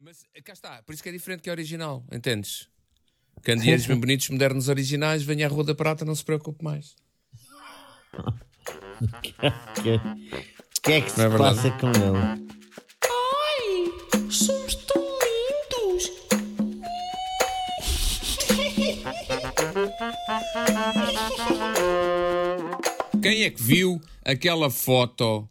Mas cá está, por isso que é diferente que a original, entendes? Candeeiros bem bonitos, modernos, originais, venha à Rua da Prata, não se preocupe mais. O que é que se Não é verdade? passa com ele? Ai, somos tão lindos. Quem é que viu aquela foto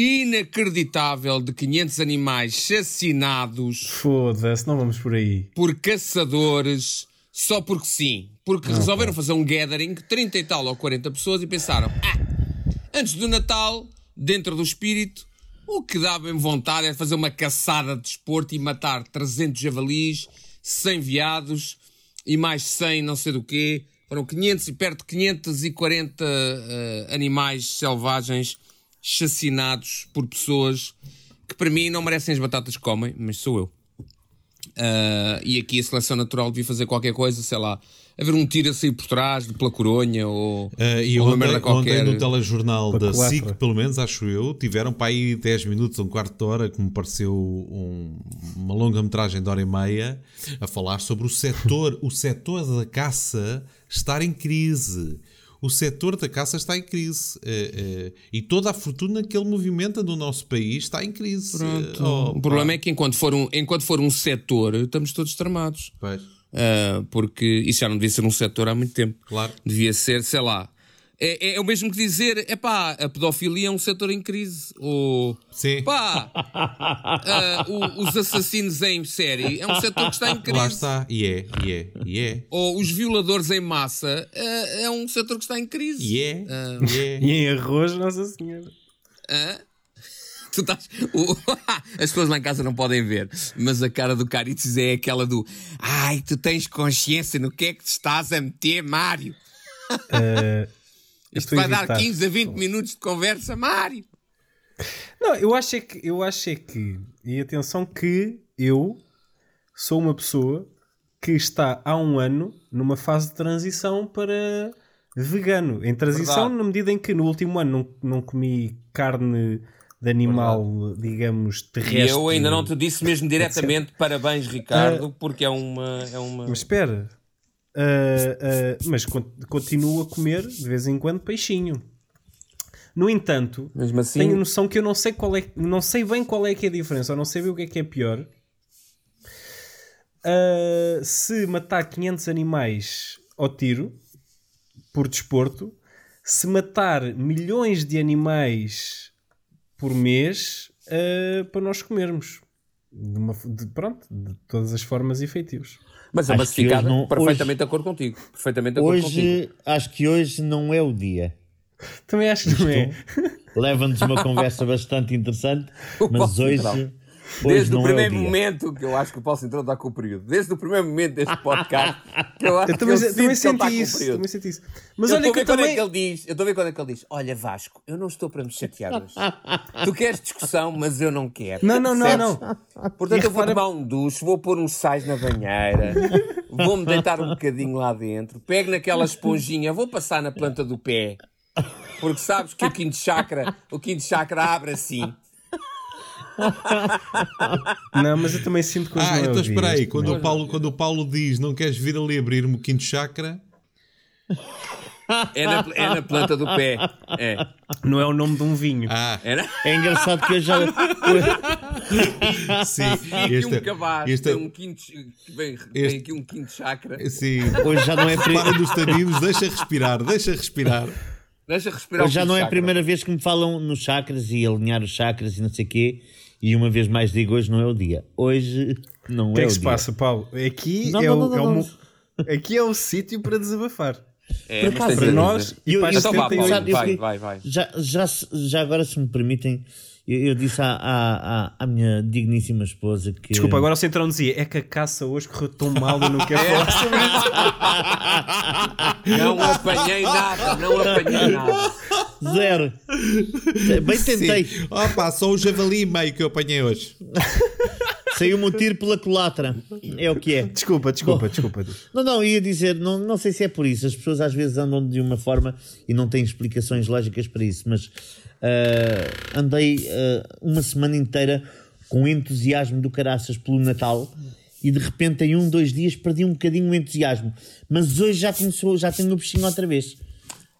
inacreditável de 500 animais chacinados Foda-se, não vamos por aí. por caçadores só porque sim? Porque resolveram fazer um gathering, 30 e tal ou 40 pessoas, e pensaram: ah, antes do Natal, dentro do espírito, o que dá bem vontade é fazer uma caçada de desporto e matar 300 javalis, 100 veados e mais 100 não sei do quê. Foram 500 e perto de 540 eh, animais selvagens chacinados por pessoas que para mim não merecem as batatas que comem, mas sou eu. Ah, e aqui a seleção natural devia fazer qualquer coisa, sei lá, haver um tiro a sair por trás, pela coronha ou, Ah, e ou uma ontem, merda qualquer. ontem no telejornal da. SIC, pelo menos acho eu, tiveram para aí 10 minutos, um quarto de hora, que me pareceu um- uma longa-metragem de hora e meia, a falar sobre o setor, o setor da caça estar em crise. O setor da caça está em crise. Eh, eh, e toda a fortuna que ele movimenta no nosso país está em crise. Pronto. Oh, o problema pá. é que enquanto for, um, enquanto for um setor, estamos todos tramados. Pois, porque isso já não devia ser um setor há muito tempo. Claro. Devia ser, sei lá. É, é o mesmo que dizer, é pá, a pedofilia é um setor em crise. Ou, Sim. pá, ah, o- os assassinos em série é um setor que está em crise. Lá está. E é, e é, e é. Ou os violadores em massa ah, é um setor que está em crise. E é, Ah, e é. E em arroz, Nossa Senhora. Hã? Tu estás. o- As pessoas lá em casa não podem ver, mas a cara do Caritzes é aquela do Ai, tu tens consciência no que é que te estás a meter, Mário? Eh, Isto vai dar irritado. 15 a 20 minutos de conversa, Mário. Não, eu acho é que, eu acho é que, e atenção que eu sou uma pessoa que está há um ano numa fase de transição para vegano. Em transição Verdade. na medida em que no último ano não, não comi carne de animal, digamos, terrestre. E eu ainda não te disse mesmo diretamente parabéns, Ricardo, porque é uma. É uma... Mas espera. Ah, mas con- continuo a comer de vez em quando peixinho. No entanto, assim- tenho noção que eu não sei qual é, não sei bem qual é que é a diferença, ou não sei bem o que é que é pior. Ah, se matar 500 animais ao tiro por desporto, se matar milhões de animais por mês para nós comermos. De uma, de, pronto, de todas as formas efetivas. Mas é Acho massificada, hoje não- perfeitamente de acordo contigo. Perfeitamente de acordo contigo. Hoje, acho que hoje não é o dia. Também acho que não é. Leva-nos uma conversa bastante interessante, mas hoje, Central. Desde o não é o primeiro momento que eu acho que o Paulo Centrão está com o período. Desde o primeiro momento deste podcast que eu acho Eu também, que eu também que ele está senti o isso. Também senti isso. Mas eu olha que eu quando é também. que ele diz. Eu estou a ver quando é que ele diz: Olha, Vasco, eu não estou para me chatear hoje. tu queres discussão, mas eu não quero. Não, não, não, Percebes? não. Portanto, E eu vou repara- tomar um duche, vou pôr uns sais na banheira, vou-me deitar um bocadinho lá dentro, pego naquela esponjinha, vou passar na planta do pé, porque sabes que o quinto chakra, o quinto chakra abre assim. Não, mas eu também sinto que Ah, não é então espera aí, quando o, Paulo, quando o Paulo diz não queres vir ali abrir-me o quinto chakra, É na, é na planta do pé. É. Não é o nome de um vinho. ah, Era? É engraçado que eu já. sim, E aqui este, um cabaz, este, tem um quinto, que vem, este- aqui um quinto chakra. sim, Hoje já não é, pri- para dos taninos, deixa respirar, deixa respirar. Deixa respirar hoje já quinto não é a chakra. primeira vez que me falam nos chakras e alinhar os chakras e não sei o quê. E uma vez mais digo: hoje não é o dia. Hoje não O que é é o que se dia. passa, Paulo? Aqui Não, é não, o, não, é o aqui é o sítio para desabafar. É, Para nós e Eu- para eu as vá, Paulo, 78. Sabe, eu vai, vai, vai. Já, já, já agora, se me permitem, eu, eu disse à, à, à, à minha digníssima esposa que. Desculpa, agora o Centrão dizia: é que a caça hoje correu tão mal, eu não quero É. falar sobre isso. Não apanhei nada, não apanhei nada. Zero. Bem tentei. Sim. Pá, só o javali e meio que eu apanhei hoje. Saiu-me um tiro pela culatra. É o que é. Desculpa, desculpa, desculpa. Não, não, ia dizer, não, não sei se é por isso. As pessoas às vezes andam de uma forma e não têm explicações lógicas para isso, mas ah, andei ah, uma semana inteira com entusiasmo do caraças pelo Natal e de repente em um, dois dias perdi um bocadinho o entusiasmo. Mas hoje já tenho, já tenho o bichinho outra vez.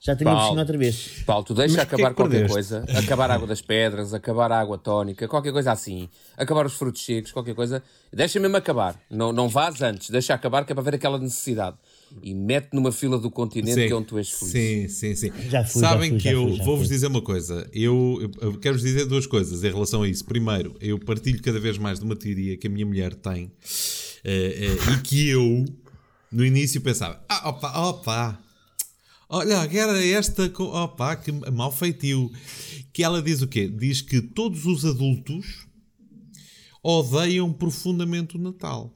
Já tenho o Paulo. bichinho outra vez. Paulo, tu deixa Mas porquê acabar que qualquer perdeste? coisa, acabar a água das pedras, acabar a água tónica, qualquer coisa assim, acabar os frutos secos, qualquer coisa, deixa mesmo acabar. Não, não vás antes, deixa acabar que é para ver aquela necessidade. E mete numa fila do continente que é onde tu és feliz. Sim, sim, sim. Já fui, já Sabem fui, que já eu fui, já vou-vos dizer uma coisa. Eu, eu quero-vos dizer duas coisas em relação a isso. Primeiro, eu partilho cada vez mais de uma teoria que a minha mulher tem eh, eh, e que eu, no início, pensava: ah, opa, opa. Olha, que era esta. Opa, que mal feitio. Que ela diz o quê? Diz que todos os adultos odeiam profundamente o Natal.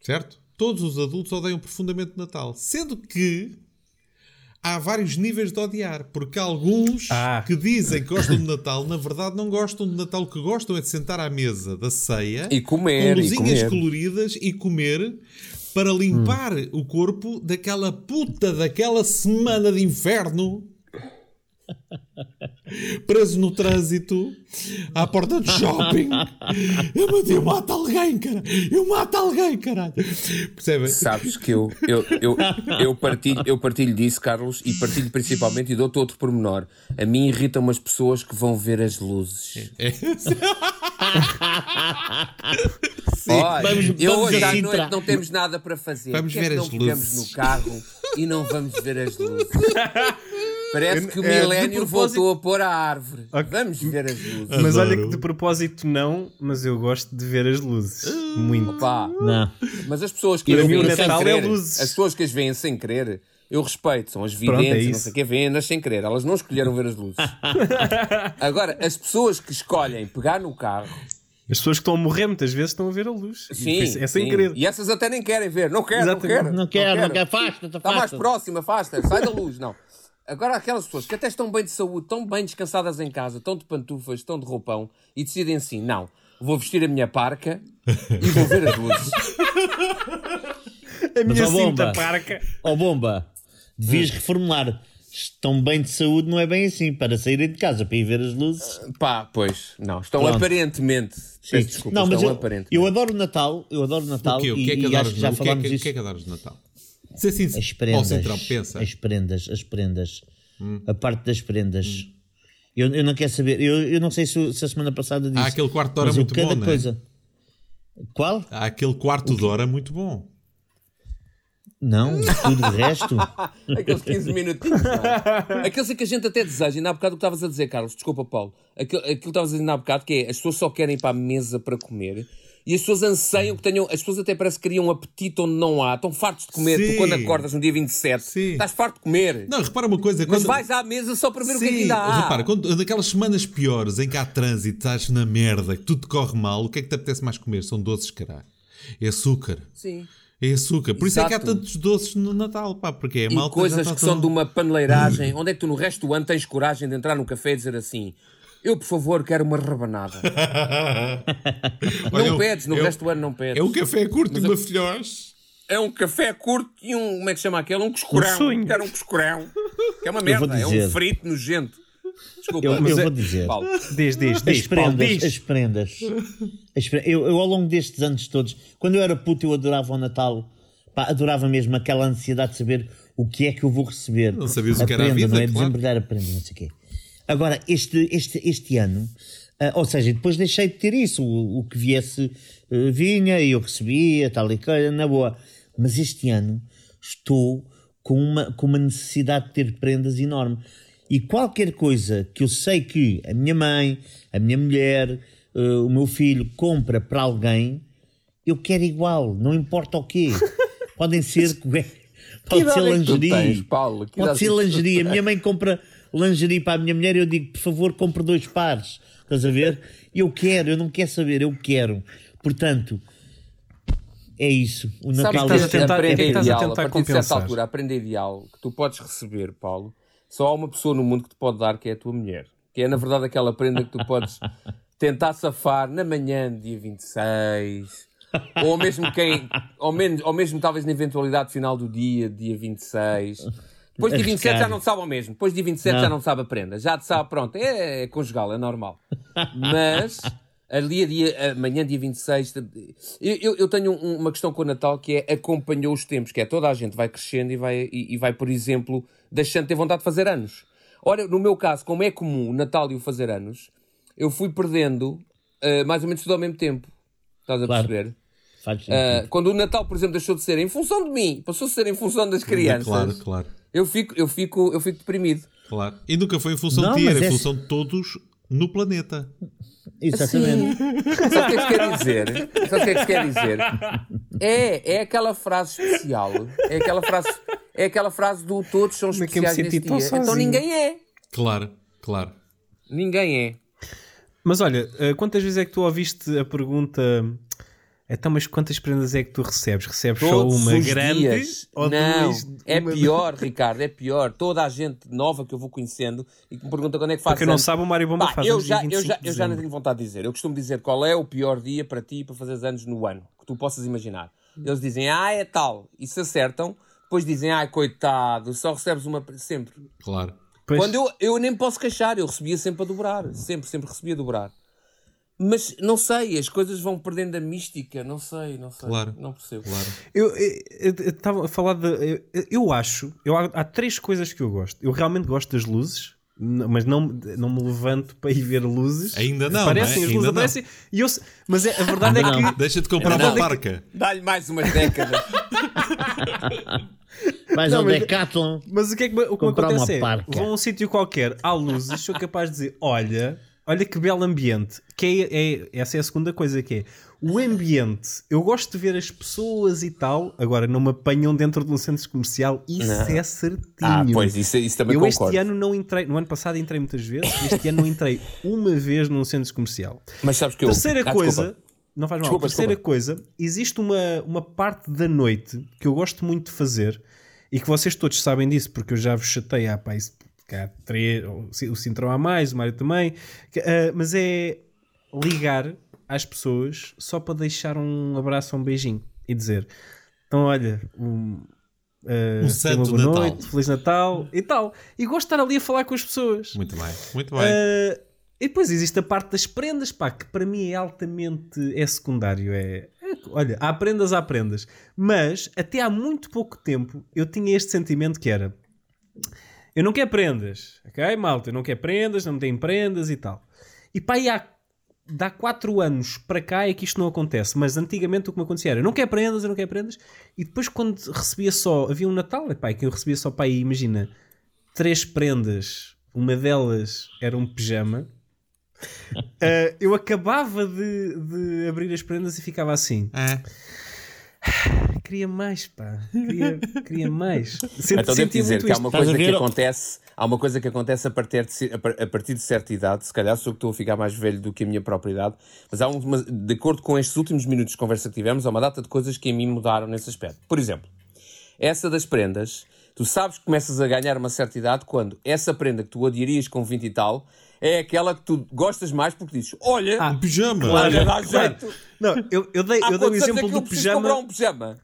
Certo? Todos os adultos odeiam profundamente o Natal. Sendo que há vários níveis de odiar. Porque alguns Ah. que dizem que gostam de Natal, na verdade não gostam de Natal. O que gostam é de sentar à mesa da ceia E comer, com e luzinhas comer. coloridas e comer para limpar o corpo daquela puta daquela semana de inferno. Preso no trânsito, à porta do shopping. Eu, eu mato alguém, cara. Eu mato alguém, caralho. Percebem? Sabes que eu, eu, eu, eu, partilho, eu partilho disso, Carlos, e partilho principalmente, e dou-te outro pormenor. A mim irritam as pessoas que vão ver as luzes. Olha, Vamos- eu vamos hoje à noite não temos nada para fazer. Vamos é ver que as não luzes. no carro e não vamos ver as luzes? Parece que o É, milénio propósito- voltou a pôr a árvore. Ok. Vamos ver as luzes. Mas olha Adoro. que de propósito não, mas eu gosto de ver as luzes. Muito. Pá, Não. mas as pessoas que as veem sem é querer, luzes. as pessoas que as veem sem querer, eu respeito, são as Pronto, videntes é e não sei o que, veem-nas sem querer, elas não escolheram ver as luzes. Agora, as pessoas que escolhem pegar no carro, As pessoas que estão a morrer muitas vezes estão a ver a luz. Sim, é sem sim, querer. e essas até nem querem ver, não quero, não quero. Não quero, não quero. Afasta-te, Está mais próximo, afasta, sai da luz, não. Agora, aquelas pessoas que até estão bem de saúde, estão bem descansadas em casa, estão de pantufas, estão de roupão e decidem assim: não, vou vestir a minha parca e vou ver as luzes. A minha bomba. cinta parca. Ó bomba, devias reformular. Estão bem de saúde, não é bem assim. Para saírem de casa para ir ver as luzes. Pá, pois, não, estão Pronto. aparentemente. Sim. Peço desculpa, não, mas estão eu, aparentemente. eu adoro o Natal. Eu adoro o Natal. O quê? O que é que e adoras acho que no já o que é que-. O que é que adoras de Natal? Ser sincero. As prendas. Ó, Centrão, pensa. As prendas, as prendas. Hum. A parte das prendas. Eu, eu não quero saber. Eu, eu não sei se, se a semana passada disse. Há aquele quarto de hora muito cada bom, não é? coisa. Qual? Há aquele quarto de hora muito bom. Não, tudo o resto. Aqueles 15 minutinhos. não é? Aqueles que a gente até deseja, ainda há bocado o que estavas a dizer, Carlos, desculpa, Paulo. Aquilo, aquilo que estavas a dizer ainda há bocado, que é as pessoas só querem ir para a mesa para comer e as pessoas anseiam que tenham. As pessoas até parece que criam um apetite onde não há, estão fartos de comer. Sim. Tu, quando acordas no dia 27, Sim. estás farto de comer. Não, repara uma coisa. Mas quando- vais à mesa só para ver o que é que Sim, ainda há. repara, quando, naquelas semanas piores em que há trânsito, estás na merda, que tudo te corre mal, o que é que te apetece mais comer? São doces, caralho. É açúcar. Sim. É açúcar. Por isso é que há Exato. tantos doces no Natal, pá, porque é E malta coisas que são tão- de uma paneleiragem. Onde é que tu no resto do ano tens coragem de entrar num café e dizer assim: Eu, por favor, quero uma rabanada. Olha, não pedes, no um- resto do ano não pedes. É um café curto e uma eu- filhós. É um café curto e um. Como é que chama aquele? Um coscorão. Um. Quero um coscorão. Que é uma vou merda. É um frito nojento. Desculpa. Eu, eu Mas é- vou dizer. Paulo. Diz, diz, As diz, Paulo, prendas, diz. as prendas. As pre- Eu, eu, ao longo destes anos todos, quando eu era puto, eu adorava o Natal. Pá, adorava mesmo aquela ansiedade de saber o que é que eu vou receber. Não sabias o a que era a prenda, vida, não é? claro. Desembrulhar a prenda, não sei o quê. Agora, este, este, este ano, ah, ou seja, depois deixei de ter isso. O, o que viesse eh, vinha e eu recebia, tal e coisa, na boa. Mas este ano estou com uma, com uma necessidade de ter prendas enorme. E qualquer coisa que eu sei que a minha mãe, a minha mulher, eh, o meu filho compra para alguém, eu quero igual, não importa o quê. Podem ser. Pode ser é lingerie. tens, Paulo? Que Pode ser é lingerie. A minha mãe compra lingerie para a minha mulher e eu digo, por favor, compre dois pares. Estás a ver? Eu quero, eu não quero saber, eu quero. Portanto, é isso. O Sabes Natal que estás a tentar- ano o que é aprender que estás a ideal, a tentar partir de certa compensar? altura, aprender ideal que tu podes receber, Paulo, só há uma pessoa no mundo que te pode dar, que é a tua mulher. Que é, na verdade, aquela prenda que tu podes tentar safar na manhã do dia 26, ou mesmo quem, ou, menos, ou mesmo talvez na eventualidade final do dia, dia 26. Depois de 27 já não sabe ao mesmo. Depois de 27 Não. já não sabe a prenda. Já sabe, pronto, é, é conjugal, é normal. Mas, ali a dia, amanhã, dia 26, de- eu, eu, tenho um- uma questão com o Natal que é acompanhou os tempos, que é toda a gente vai crescendo e vai, e, e vai por exemplo, deixando de ter vontade de fazer anos. Ora, no meu caso, como é comum o Natal e o fazer anos, eu fui perdendo eh, mais ou menos tudo ao mesmo tempo. Estás a Claro. perceber? Faz sentido. Ah, quando o Natal, por exemplo, deixou de ser em função de mim, passou a ser em função das crianças, Claro, claro, eu, fico, eu, fico, eu fico deprimido. claro. E nunca foi em função Não, de ti, era em é- função de todos no planeta. Exatamente. Sabe o que é que se quer dizer? Sabe o que é que se quer dizer? É, é aquela frase especial. É aquela frase, é aquela frase do todos são Como é que eu me especiais neste dia. tão Então sozinho? ninguém é. Claro, claro. Ninguém é. Mas olha, eh, quantas vezes é que tu ouviste a pergunta então, mas quantas prendas é que tu recebes? Recebes Todos só uma os grande dias. ou Não, duas? é uma- pior, Ricardo, é pior. Toda a gente nova que eu vou conhecendo e que me pergunta quando é que faz Para quem não sabe, o Mário Bomba Pá, faz eu já, eu, 25 já, eu já não tenho vontade de dizer. Eu costumo dizer qual é o pior dia para ti para fazeres anos no ano, que tu possas imaginar. Eles dizem, ah, é tal, e se acertam, depois dizem, ai, coitado, só recebes uma pre- sempre. Claro. Pois, Quando eu, eu nem posso queixar, eu recebia sempre a dobrar, sempre, sempre recebia a dobrar. Mas não sei, as coisas vão perdendo a mística, não sei, não sei, Claro. não percebo. Claro. Eu estava a falar de. Eu, eu acho. Eu, há, há três coisas que eu gosto. Eu realmente gosto das luzes, mas não, não me levanto para ir ver luzes. Ainda não, Aparecem, não é? as luzes Ainda não. aparecem. E eu, mas é- a verdade é Ainda que. Deixa de comprar É uma verdade parca. Dá-lhe mais umas décadas. Vais Não, ao mas- Decathlon. Mas o que é que, o que me Comprar uma acontece é, parca. vou a um sítio qualquer, há luzes, sou capaz de dizer, olha, olha que belo ambiente. Que é, é- essa é a segunda coisa que é, o ambiente, eu gosto de ver as pessoas e tal, agora não me apanham dentro de um centro comercial, isso Não. é certinho. Ah, pois, isso, isso também eu concordo. este ano não entrei, no ano passado entrei muitas vezes, este ano não entrei uma vez num centro comercial. Mas sabes que eu... Terceira Ah, coisa, não faz mal. Desculpa, Terceira desculpa. coisa, existe uma, uma parte da noite que eu gosto muito de fazer e que vocês todos sabem disso, porque eu já vos chatei há pá, isso, cá, três, o Cintrão há mais, o Mário também, ah, mas é ligar às pessoas só para deixar um abraço ou um beijinho e dizer então olha um, ah, Um santo boa Natal. noite, Feliz Natal e tal. E gosto de estar ali a falar com as pessoas. Muito bem, muito bem. Uh, e depois existe a parte das prendas, pá, que para mim é altamente é secundário. É, é- olha, há prendas, há prendas. Mas até há muito pouco tempo eu tinha este sentimento que era eu não quero prendas, ok, malta? Eu não quero prendas, não tenho prendas e tal. E pá, e há, dá 4 anos para cá é que isto não acontece. Mas antigamente o que me acontecia era eu não quero prendas, eu não quero prendas. E depois quando recebia só, havia um Natal, epá, que eu recebia só para aí, imagina, três prendas, uma delas era um pijama. Uh, eu acabava de, de abrir as prendas e ficava assim. É. Queria mais, pá. Queria, queria mais. Senti, Então devo dizer que há uma coisa a que acontece, há uma coisa que acontece a partir, de, a partir de certa idade, se calhar sou que estou a ficar mais velho do que a minha própria idade, mas há uma, de acordo com estes últimos minutos de conversa que tivemos, há uma data de coisas que a mim mudaram nesse aspecto. Por exemplo, essa das prendas, tu sabes que começas a ganhar uma certa idade quando essa prenda que tu odiarias com 20 e tal é aquela que tu gostas mais porque dizes: Olha, Ah, Um pijama. olha, dá Claro. jeito. Não, eu, eu dei, Há eu dei o é exemplo do pijama. um pijama?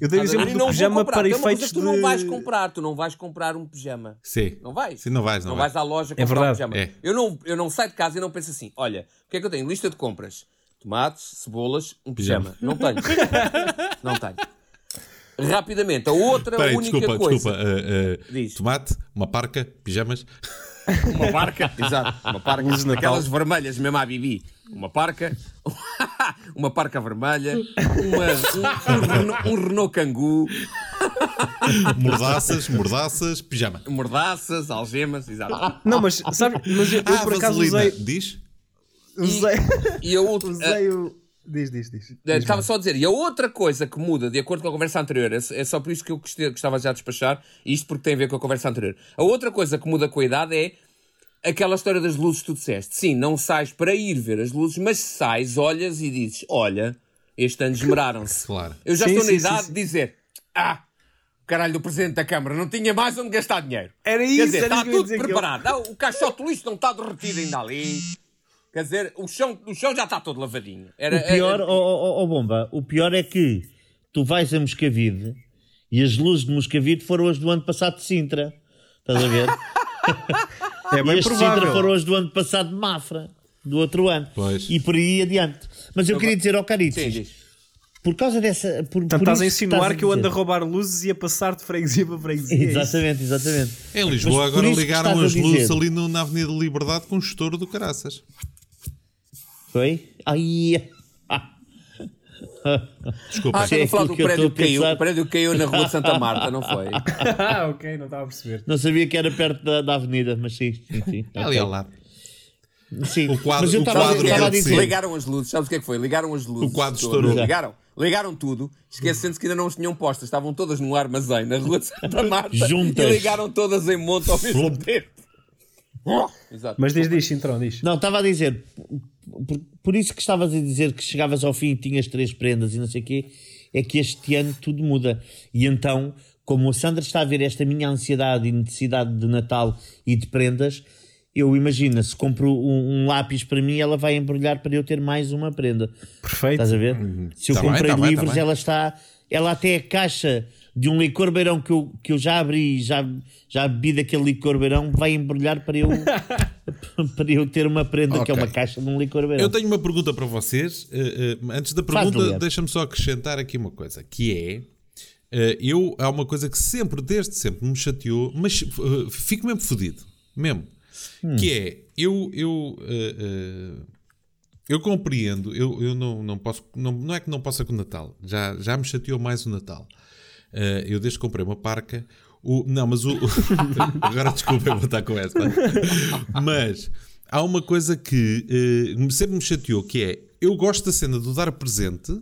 Eu dei o exemplo? E do pijama comprar. para coisa efeitos que tu de. não vais comprar, tu não vais comprar um pijama. Sim. Não vais? Sim, não vais, não, Não vais. vais à loja É comprar um verdade. pijama. É. Eu, não, eu não saio de casa e não penso assim: olha, o que é que eu tenho? Lista de compras: tomates, cebolas, um pijama. Não tenho. não tenho. Rapidamente, a outra Peraí, única desculpa, coisa. desculpa. uh, uh, Diz. tomate, uma parca, pijamas. Uma parca, exato, uma parca, Luzes Natal. aquelas vermelhas mesmo à Bibi. Uma parca, uma parca vermelha, uma- um, um Renault, um Renault Kangoo, Mordaças, mordaças, pijama. mordaças, algemas, exato. Não, mas sabe, mas eu, eu ah, por acaso vaselina. usei. Diz? Usei, E a outra. usei o. Diz, diz, diz. Eh, Estava só a dizer, e a outra coisa que muda, de acordo com a conversa anterior, é é só por isso que eu gostava já de despachar, isto porque tem a ver com a conversa anterior. A outra coisa que muda com a idade é aquela história das luzes que tu disseste. Sim, não sais para ir ver as luzes, mas sais, olhas e dizes: Olha, este ano esmeraram-se. Claro. Eu já Sim, estou na sim, idade sim, de dizer: Ah, o caralho do Presidente da Câmara não tinha mais onde gastar dinheiro. Era Quer isso, dizer, era está tudo dizer que eu- preparado. Ah, O caixote lixo não está derretido ainda ali. Quer dizer, o chão, o chão já está todo lavadinho. Era, O pior, era- ó ó, ó, Bomba, o pior é que tu vais a Moscavide E as luzes de Moscavide foram as do ano passado de Sintra. Estás a ver? É e bem as de Sintra foram as do ano passado de Mafra. Do outro ano. Pois. E por aí adiante. Mas eu queria dizer ao Sim, Caritas, por causa dessa. Por, Portanto, por estás a insinuar estás que eu ando a roubar luzes e a passar de freguesia para freguesia. é? Exatamente, exatamente. Em Lisboa Mas agora ligaram as luzes dizer. ali no- na Avenida Liberdade com o estouro do caraças. Foi? Ai. Desculpa. Ah, é falar do prédio que caiu. pensar. O prédio que caiu na rua de Santa Marta, não foi? ah, ok, não estava a perceber. não sabia que era perto da, da avenida, mas sim, sim, sim. Ali Ok. ao lado. Sim. O quadro- mas eu estava a dizer. ser. Ligaram as luzes, sabes o que é que foi? Ligaram as luzes. O quadro estourou. Ligaram, ligaram tudo, esquecendo-se que ainda não as tinham postas, estavam todas no armazém, na rua de Santa Marta. Juntas. E ligaram todas em monte ao mesmo tempo. Exato. Mas diz, diz, Cintrão, diz. Não, estava a dizer, por, por isso que estavas a dizer que chegavas ao fim e tinhas três prendas e não sei o quê, é que este ano tudo muda. E então, como a Sandra está a ver esta minha ansiedade e necessidade de Natal e de prendas, eu imagino, se compro um, um lápis para mim, ela vai embrulhar para eu ter mais uma prenda. Perfeito. Estás a ver? Se eu Tá comprei tá bem, tá livros, bem. ela está. Ela até a caixa de um licor beirão que eu, que eu já abri, já, já bebi daquele licor beirão, vai embrulhar para eu, para eu ter uma prenda que é uma caixa de um licor beirão. Eu tenho uma pergunta para vocês. Eh, eh, antes da pergunta, deixa-me só acrescentar aqui uma coisa, que é. eh, eu, há uma coisa que sempre, desde sempre, me chateou, mas fico mesmo fodido. Mesmo. Que é, eu. eu eu compreendo, eu, eu não, não posso, não, não é que não possa com o Natal, já, já me chateou mais o Natal. Eh, eu desde que comprei uma parca, o, não, mas o. agora desculpa, eu vou estar com esta. Mas há uma coisa que eh, sempre me chateou, que é eu gosto da cena do dar presente,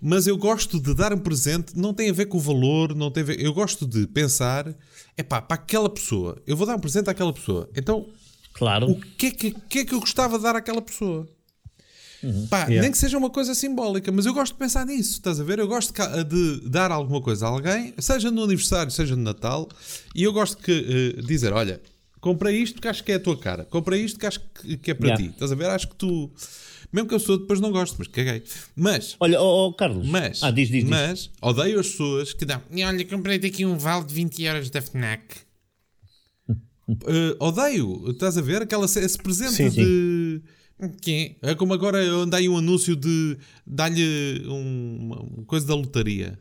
mas eu gosto de dar um presente, não tem a ver com o valor, não tem a ver. Eu gosto de pensar, é pá, para aquela pessoa, eu vou dar um presente àquela pessoa. Então, Claro. o que é que, o que, é que eu gostava de dar àquela pessoa? Pá, Yeah. nem que seja uma coisa simbólica, mas eu gosto de pensar nisso, estás a ver? Eu gosto de de, dar alguma coisa a alguém, seja no aniversário, seja no Natal, e eu gosto de dizer: olha, comprei isto porque acho que é a tua cara, comprei isto porque acho que, que é para Yeah. ti, estás a ver? Acho que tu, mesmo que eu sou depois não gosto, mas caguei. Mas, Olha, ó ó, Carlos. mas, Ah, diz, diz, diz. mas, odeio as pessoas que dão, "E olha, comprei-te aqui um vale de 20 euros da FNAC. Eh, odeio, estás a ver? Aquela, esse presente Sim, de. Que é? é como agora anda aí um anúncio de dar-lhe um- uma coisa da lotaria.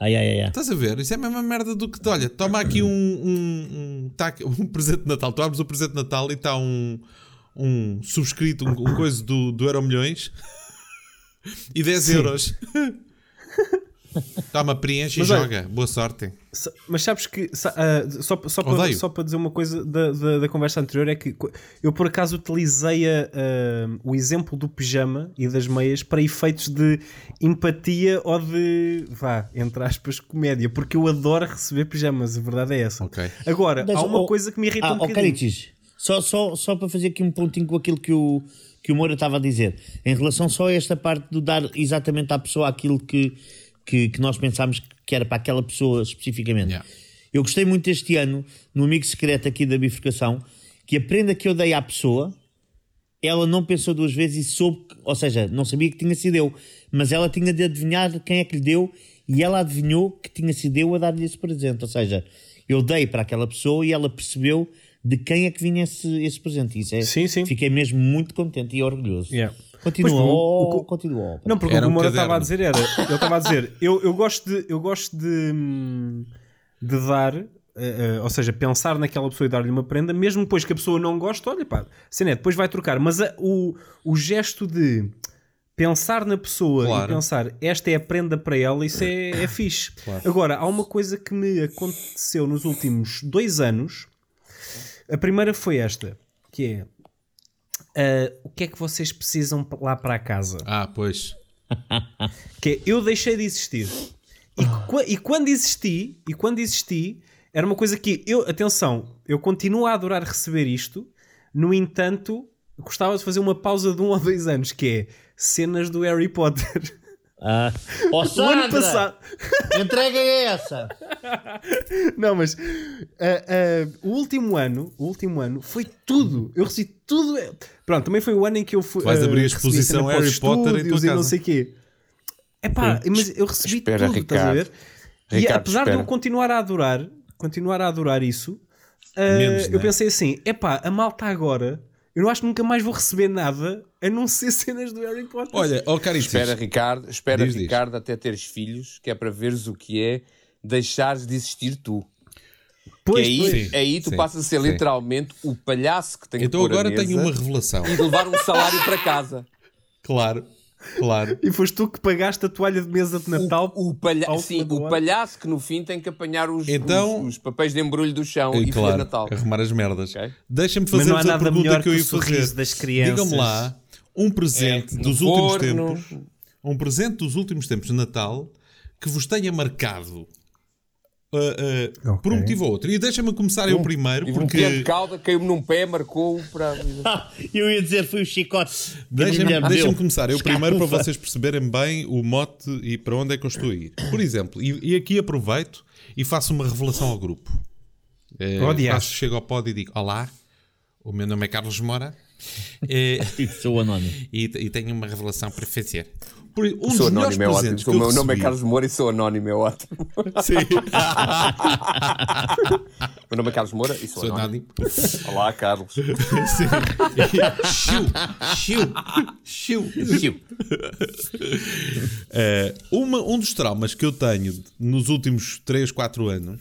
Ai, ai, ai, ai. Estás a ver? Isso é a mesma merda do que. Olha, toma aqui um, um, um, tá um presente de Natal. Tu abres o presente de Natal e está um, um subscrito, um, um coisa do, do Euro Milhões e 10 euros. Toma, preenche Mas e olha- joga. Boa sorte. Mas sabes que, ah, só, só, para, só para dizer uma coisa da, da, da conversa anterior, é que eu por acaso utilizei a, ah, o exemplo do pijama e das meias para efeitos de empatia ou de, vá, entre aspas, comédia, porque eu adoro receber pijamas, a verdade é essa. Ok. Agora, Deixa- há uma oh, coisa que me irrita ah, um oh, bocadinho. Caritis, só, só, só para fazer aqui um pontinho com aquilo que o, que o Moura estava a dizer, em relação só a esta parte de dar exatamente à pessoa aquilo que, que, que nós pensámos que era para aquela pessoa especificamente. Yeah. Eu gostei muito este ano, no amigo secreto aqui da bifurcação, que a prenda que eu dei à pessoa, ela não pensou duas vezes e soube, que- ou seja, não sabia que tinha sido eu, mas ela tinha de adivinhar quem é que lhe deu e ela adivinhou que tinha sido eu a dar-lhe esse presente. Ou seja, eu dei para aquela pessoa e ela percebeu de quem é que vinha esse, esse presente. Isso é, Sim, sim. Fiquei mesmo muito contente e orgulhoso. Yeah. Continua, Pois, o- o- continua. Não, porque Era o que o um Moura estava a dizer era, ele estava a dizer, eu, eu gosto de, eu gosto de, hum, de dar, eh, eh, ou seja, pensar naquela pessoa e dar-lhe uma prenda, mesmo depois que a pessoa não gosta, olha pá, cena é, depois vai trocar, mas a- o, o gesto de pensar na pessoa Claro. e pensar esta é a prenda para ela, isso é, é fixe. Agora, há uma coisa que me aconteceu nos últimos dois anos, a primeira foi esta, que é ah, o que é que vocês precisam lá para casa? Ah, pois. Que é, eu deixei de existir. E, qua- e quando existi, e quando existi, era uma coisa que eu, atenção, eu continuo a adorar receber isto, no entanto, gostava de fazer uma pausa de um ou dois anos, que é cenas do Harry Potter. Ah. Oh, O ano Sandra, passado. entrega essa. Não, mas ah, ah, o último ano, o último ano foi tudo. Eu recebi tudo. Pronto, também foi o ano em que eu fui. Vais ah, abrir a exposição Harry Potter em tua estúdios e não casa. sei quê. É pá, mas eu recebi Espera, tudo, estás a Ricardo. ver? e Ricardo, apesar de espera. eu continuar a adorar, continuar a adorar isso, Menos, eu né? pensei assim: é pá, a malta agora, eu não acho que nunca mais vou receber nada a não ser cenas do Harry Potter. Olha, ó Caritas, Espera, Ricardo, espera, Diz, diz. Ricardo, até teres filhos, que é para veres o que é deixares de existir tu. pois, que aí, pois. Sim, aí tu sim, passas a ser sim. literalmente o palhaço que tem que então pôr a agora mesa tenho uma revelação. e de levar um salário para casa. Claro, claro. E foste tu que pagaste a toalha de mesa de Natal. O, palha ao sim, o palhaço que no fim tem que apanhar os, Então- os, os papéis de embrulho do chão Eh, e fazer claro, Natal. arrumar as merdas. Ok. Deixa-me fazer-vos a nada pergunta que eu que ia o sorriso fazer. das crianças. Digam-me lá um presente É, dos últimos tempos, um presente dos últimos tempos de Natal que vos tenha marcado uh, uh, por um motivo ou outro. E deixa-me começar eu primeiro, Tive um pé de porque cauda, caiu-me num pé, marcou para. Eu ia dizer, foi o chicote. Deixa-me deixa começar eu primeiro para vocês perceberem bem o mote e para onde é que eu estou a ir. Por exemplo, e, e aqui aproveito e faço uma revelação ao grupo. Diacho. faço, chego ao pódio e digo: Olá, o meu nome é Carlos Mora Sou anónimo. e, e tenho uma revelação para fazer. Por, um Sou anónimo, é ótimo. O eu meu nome é Carlos Moura e sou anónimo, é ótimo. Sim. meu nome é Carlos Moura e sou, Sou anónimo. anónimo. Olá, Carlos. Chiu, chiu, chiu. Eh, uma- um dos traumas que eu tenho nos últimos 3, 4 anos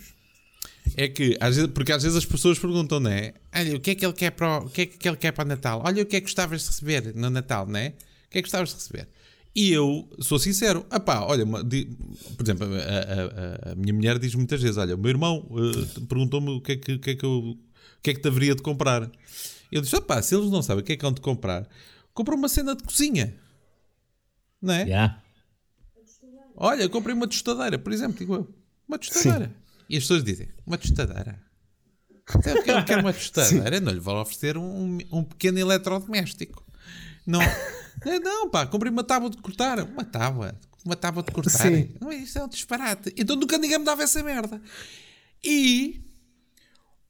é que, às vezes, porque às vezes as pessoas perguntam, não é? Olha, o que é que ele quer para o, o que é que ele quer para o Natal? Olha, o que é que gostavas de receber no Natal, não é? O que é que gostavas de receber? E eu sou sincero, ah pá, olha, por exemplo, a, a- a- minha mulher diz muitas vezes: Olha, o meu irmão eh, perguntou-me o que é que, que, é que, eu, o que é que te haveria de comprar. Eu disse: ah pá, se eles não sabem o que é que hão de comprar, compra uma cena de cozinha, não é? Já. Olha, comprei uma tostadeira, por exemplo, digo eu. Uma tostadeira. E as pessoas dizem, uma tostadeira. Sabe porque ele quer uma tostadeira? Não lhe vou oferecer um, um pequeno eletrodoméstico. Não, não, pá, comprei uma tábua de cortar. Uma tábua. Uma tábua de cortar. Sim. Não é isso, é um disparate. Então nunca ninguém me dava essa merda. E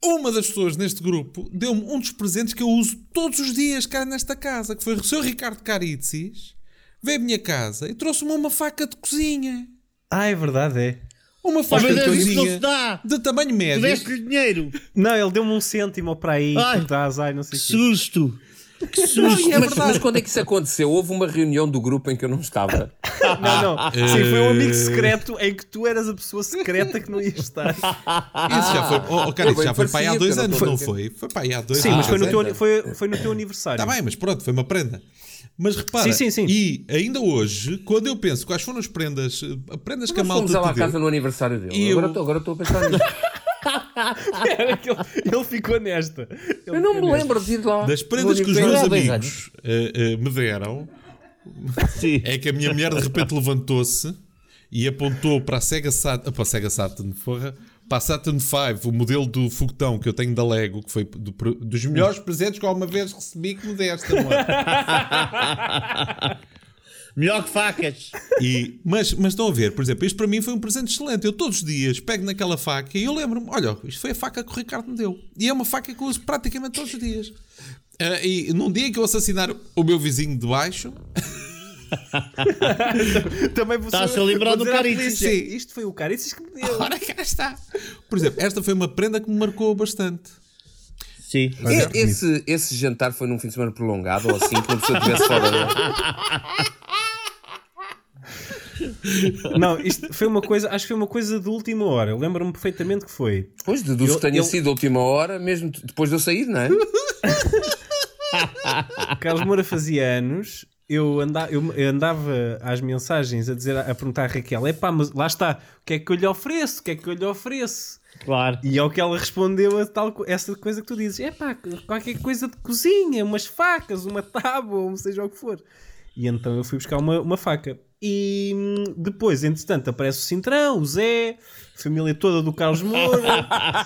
uma das pessoas neste grupo deu-me um dos presentes que eu uso todos os dias cá nesta casa, que foi o seu Ricardo Caritzis. Veio à minha casa e trouxe-me uma faca de cozinha. Ah, é verdade, é. Uma faca meu de não cozinha de tamanho Tu médio. deste-lhe dinheiro. Não, ele deu-me um cêntimo para aí, Ai. ai, não sei Que susto. Que susto. mas, mas quando é que isso aconteceu? Houve uma reunião do grupo em que eu não estava. Não, não. Sim, foi um amigo secreto em que tu eras a pessoa secreta que não ias estar. Isso já foi, oh, oh, cara, isso já foi para aí há dois não anos, não foi? Foi para aí há dois Sim, anos. mas foi no, é. teu, foi, foi no teu aniversário. Está bem, mas pronto, foi uma prenda. Mas repara, Sim, sim, sim. e ainda hoje, quando eu penso quais foram as prendas, eh, prendas que a Nós fomos malta lá à casa no aniversário dele. E eu- Agora, estou, agora estou a pensar nisso. Era que ele, ele ficou nesta. Ele Eu não me lembro de ir lá. das prendas que os meus amigos eh, eh, me deram, Sim. é que a minha mulher de repente levantou-se e apontou para a Sega Saturn, para a Sega Saturn, porra, para a Saturn V, o modelo do foguetão que eu tenho da Lego, que foi do- dos melhores presentes que alguma vez recebi que me deste. Melhor que facas. E, mas, mas estão a ver, por exemplo, isto para mim foi um presente excelente. Eu todos os dias pego naquela faca e eu lembro-me: olha, isto foi a faca que o Ricardo me deu. E é uma faca que eu uso praticamente todos os dias. Ah, e num dia que eu assassinar o meu vizinho de baixo, Também vou Está-se a lembrar do Sim. Isto foi o Caritzis que me deu. ora cá está. Por exemplo, esta foi uma prenda que me marcou bastante. Sim. E- Esse, esse jantar foi num fim de semana prolongado ou assim, que uma pessoa estivesse fora dele. Não, isto foi uma coisa, acho que foi uma coisa de última hora. Eu lembro-me perfeitamente que foi. Pois, deduzo Eu- que tenha eu- sido a última hora, mesmo depois de eu sair, não é? Carlos Moura fazia anos. Eu, anda, eu andava às mensagens a dizer, a perguntar à Raquel: é pá, mas lá está, o que é que eu lhe ofereço? O que é que eu lhe ofereço? Claro. E ao que ela respondeu a tal, essa coisa que tu dizes: é pá, qualquer coisa de cozinha, umas facas, uma tábua, ou seja o que for. E então eu fui buscar uma, uma faca. E hum, depois, entretanto, aparece o Cintrão, o Zé, família toda do Carlos Moura.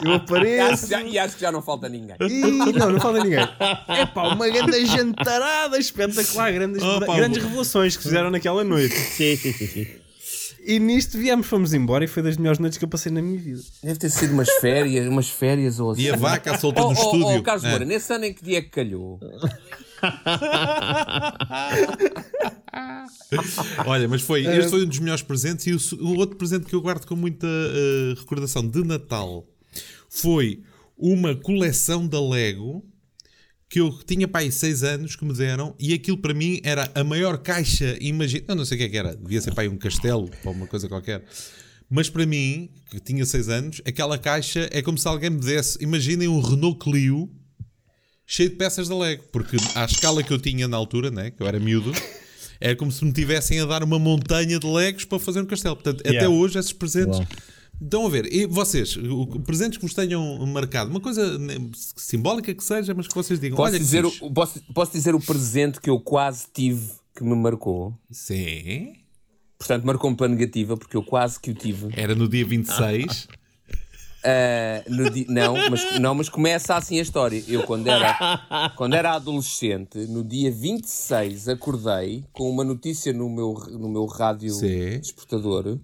eu E apareço. acho, já- e acho que já não falta ninguém. E não, não falta ninguém. É pá, uma grande jantarada espetacular, grandes, Oh, pá, grandes revelações que fizeram naquela noite. Sim, sim, sim. sim. E nisto viemos, fomos embora e foi das melhores noites que eu passei na minha vida. Deve ter sido umas férias, umas férias ou assim. E a vaca solta Oh, no oh, estúdio. oh, Carlos É. Moura, nesse ano em que dia é que calhou? Olha, mas foi, este foi um dos melhores presentes e o, o outro presente que eu guardo com muita eh, recordação de Natal foi uma coleção da Lego que eu tinha para aí 6 anos que me deram e aquilo para mim era a maior caixa, imagina, eu não sei o que é que era, devia ser para aí um castelo ou uma coisa qualquer. Mas para mim, que tinha 6 anos, aquela caixa é como se alguém me desse, imaginem um Renault Clio cheio de peças da Lego, porque à escala que eu tinha na altura, né, que eu era miúdo, era como se me tivessem a dar uma montanha de Legos para fazer um castelo. Portanto, até Yeah. hoje esses presentes Uau. Estão a ver, e vocês, o- presentes que vos tenham marcado, uma coisa né, simbólica que seja, mas que vocês digam, Posso dizer, o, posso, posso dizer o presente que eu quase tive que me marcou? Sim, Portanto, marcou-me pela negativa, porque eu quase que o tive. era no dia 26. No di- não, mas, não, mas começa assim a história. Eu, quando era, quando era adolescente, no dia 26, acordei com uma notícia no meu, no meu rádio Sim. despertador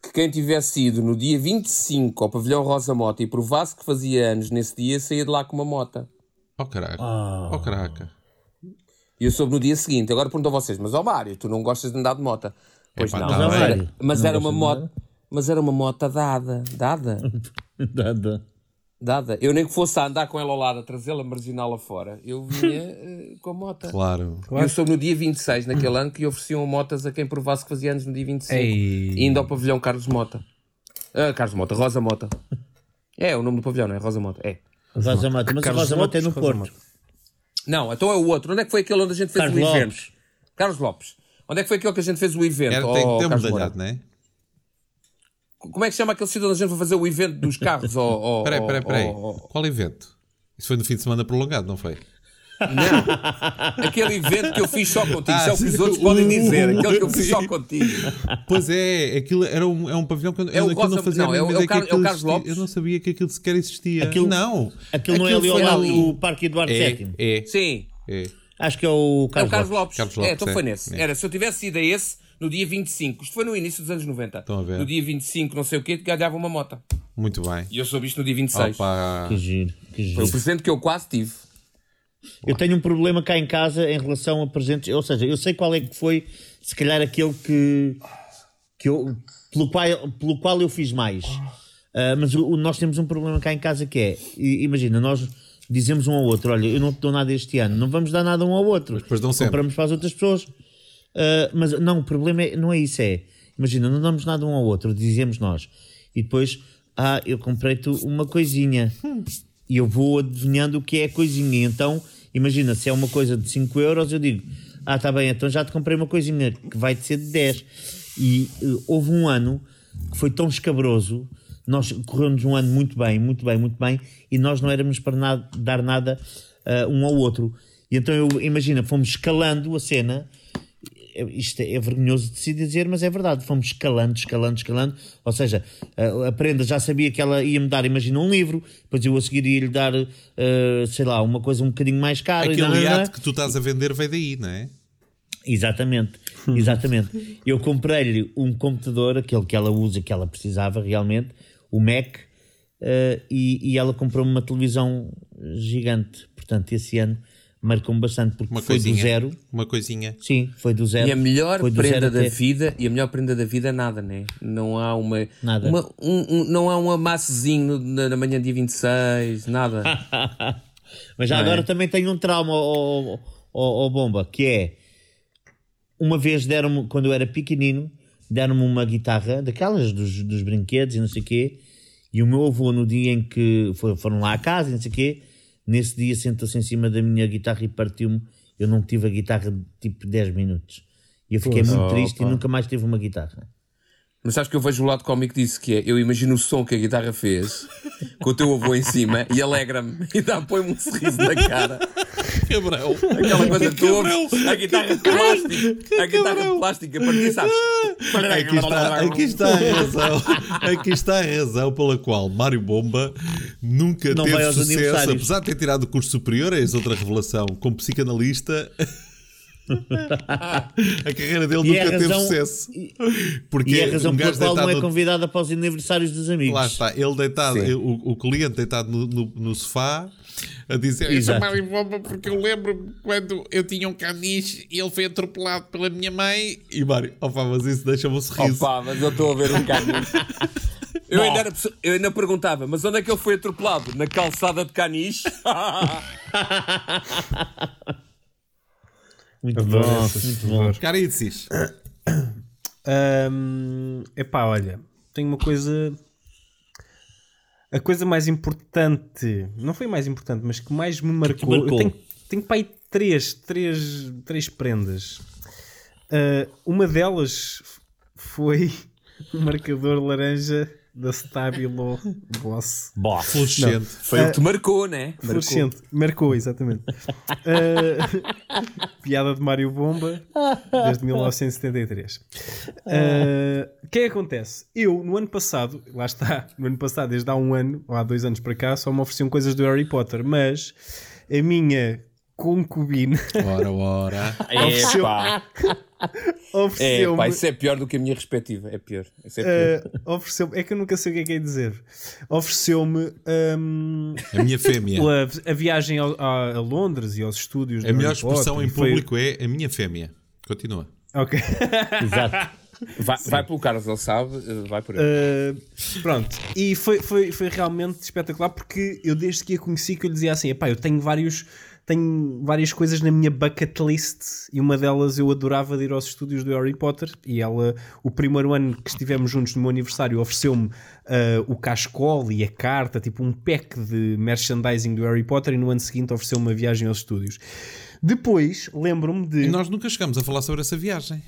que quem tivesse ido no dia 25 ao pavilhão Rosa Mota e provasse que fazia anos nesse dia, saía de lá com uma mota. Oh caraca, Ah. oh caraca. E eu soube no dia seguinte. Agora pergunto a vocês, mas ó Mário, tu não gostas de andar de mota? Pois Epá, não. tá mas era, mas Não era moto. Mas era uma moto dada. Dada. Dá. Dada. Eu nem que fosse a andar com ela ao lado, a trazê-la marginal fora, eu vinha eh, com a moto. Claro. E Eu soube no dia 26, naquele ano, que ofereciam motas a quem provasse que fazia anos no dia 25. Ei. Indo ao pavilhão Carlos Mota. Ah, Carlos Mota, Rosa Mota. É, o nome do pavilhão, não é? Rosa Mota. É. Rosa Mota, mas a Carlos Rosa Mota é no Porto. Mota. Não, então é o outro. Onde é que foi aquele onde a gente fez Carlos o evento? Lopes. Carlos Lopes. Onde é que foi aquele que a gente fez o evento? Era, Oh, tem que ter um Moura. não é? Como é que se chama aquele sítio onde a gente foi fazer o evento dos carros? Oh, Peraí, peraí, peraí. Qual evento? Isso foi no fim de semana prolongado, não foi? Aquele evento que eu fiz só contigo. Ah, Isso é o que os sim. outros podem dizer. Uh, Aquele que eu fiz sim. só contigo. Pois é, aquilo era um, é um pavilhão que eu, É o eu aquilo não fazia não, é o- é o Car- é o aquilo Carlos. Lopes. Eu não sabia que aquilo sequer existia. Aquilo- não. Aquilo não é ali ao foi lado do Parque Eduardo É, VII. é, Sim. é. Acho que é o É o Carlos, Carlos Lopes. Lopes. Carlos é, Lopes, então é. foi nesse. É. Era, se eu tivesse ido a esse, no dia 25. Isto foi no início dos anos 90. Estão a ver. No dia 25, não sei o quê, ganhava uma moto. Muito bem. E eu soube isto no dia 26. Opa. Que giro, que Foi o giro. presente que eu quase tive. Eu tenho um problema cá em casa em relação a presentes. Ou seja, eu sei qual é que foi, se calhar, aquele que, que eu, pelo, qual, pelo qual eu fiz mais. Ah, mas o- nós temos um problema cá em casa que é: imagina, nós dizemos um ao outro: olha, eu não te dou nada este ano, não vamos dar nada um ao outro. Mas depois dão sempre. Compramos para as outras pessoas. Ah, mas não, o problema é- não é isso: é imagina, não damos nada um ao outro, dizemos nós. E depois, ah, eu comprei-te uma coisinha e eu vou adivinhando o que é a coisinha. Então, imagina, se é uma coisa de 5 euros, eu digo: Ah, está bem, então já te comprei uma coisinha que vai ser de 10. E eh, houve um ano que foi tão escabroso, nós correu-nos um ano muito bem, muito bem, muito bem, e nós não éramos para nada- dar nada ah, um ao outro. E então, eu, imagina, fomos escalando a cena isto é vergonhoso de se dizer, mas é verdade. Fomos escalando, escalando, escalando. Ou seja, a, prenda já sabia que ela ia me dar, imagina, um livro, depois eu a seguir ia lhe dar, eh, sei lá, uma coisa um bocadinho mais cara. Aquele iate que tu estás a vender veio daí, não é? Exatamente, exatamente. Eu comprei-lhe um computador, aquele que ela usa, que ela precisava realmente, o Mac, eh, e, e ela comprou-me uma televisão gigante. Portanto, esse ano marcou-me bastante, porque Uma foi coisinha. do zero. Uma coisinha. Sim, foi do zero. E a melhor prenda da até- vida, e a melhor prenda da vida é nada, né? Não há uma. Nada. uma- um- um- não há um amassozinho no- na, na manhã dia 26, nada. Mas já Não é? agora também tenho um trauma, ó- ó Bomba, que é uma vez deram-me, quando eu era pequenino, deram-me uma guitarra daquelas dos, dos brinquedos e não sei o quê, e o meu avô, no dia em que foi- foram lá à casa e não sei o quê, nesse dia sentou-se em cima da minha guitarra e partiu-me. Eu não tive a guitarra tipo 10 minutos. E eu fiquei muito triste e nunca mais tive uma guitarra. Mas sabes que eu vejo o lado cómico disso, que é, eu imagino o som que a guitarra fez, com o teu avô em cima, e alegra-me, e dá, põe-me um sorriso na cara. Cabrão. Aquela coisa ouves, a guitarra de plástico, a guitarra de plástico, a partir, sabes? Aqui está, aqui está a razão. Aqui está a razão pela qual Mário Bomba nunca Não teve sucesso, apesar de ter tirado o curso superior, eis outra revelação, como psicanalista. A carreira dele E é nunca teve razão- sucesso. Porque E é a razão um pela qual não é convidado para os aniversários dos amigos. Lá está, ele deitado, o, o cliente deitado no, no, no sofá a dizer: Eu Exato. Mário Bomba porque eu lembro quando eu tinha um caniche e ele foi atropelado pela minha mãe. E Mário, opa, mas isso deixa-me um sorriso. Opa, mas eu estou a ver um caniche. Eu ainda, era eu ainda perguntava, mas onde é que ele foi atropelado? Na calçada de caniche? Muito bom, muito bom. Carices. Hum, epá, olha, tenho uma coisa. A coisa mais importante, não foi mais importante, mas que mais me marcou. marcou? Eu tenho, tenho para aí três, três, três prendas. Ah, uma delas foi um marcador laranja da Stabilo Boss. Boss. Fluorescente. Foi o que marcou, né? Marcou. Fluorescente. Marcou, exatamente. Ah, piada de Mário Bomba desde 1973. Ah, O que é que acontece? Eu, no ano passado, lá está, no ano passado, desde há um ano, ou há dois anos para cá, só me ofereciam coisas do Harry Potter, mas a minha concubina Ora, ora. Ofereceu- Ofereceu-me. epá, isso é pior do que a minha respectiva. É pior. Isso é pior. ah, ofereceu é que eu nunca sei o que é que é dizer. Ofereceu-me hum, A minha fêmea. a, a viagem ao- a, a Londres e aos estúdios A melhor Harry Potter, expressão e em foi- público é a minha fêmea. Continua. Ok. Exato. Vai, vai pelo Carlos, ele sabe, eh, vai por ele. Uh, pronto, e foi, foi, foi realmente espetacular porque eu desde que a conheci que eu lhe dizia assim, epá, eu tenho vários tenho várias coisas na minha bucket list e uma delas eu adorava de ir aos estúdios do Harry Potter e ela, o primeiro ano que estivemos juntos no meu aniversário ofereceu-me uh, o cascol e a carta, tipo um pack de merchandising do Harry Potter e no ano seguinte ofereceu-me uma viagem aos estúdios. Depois, lembro-me de... E nós nunca chegamos a falar sobre essa viagem.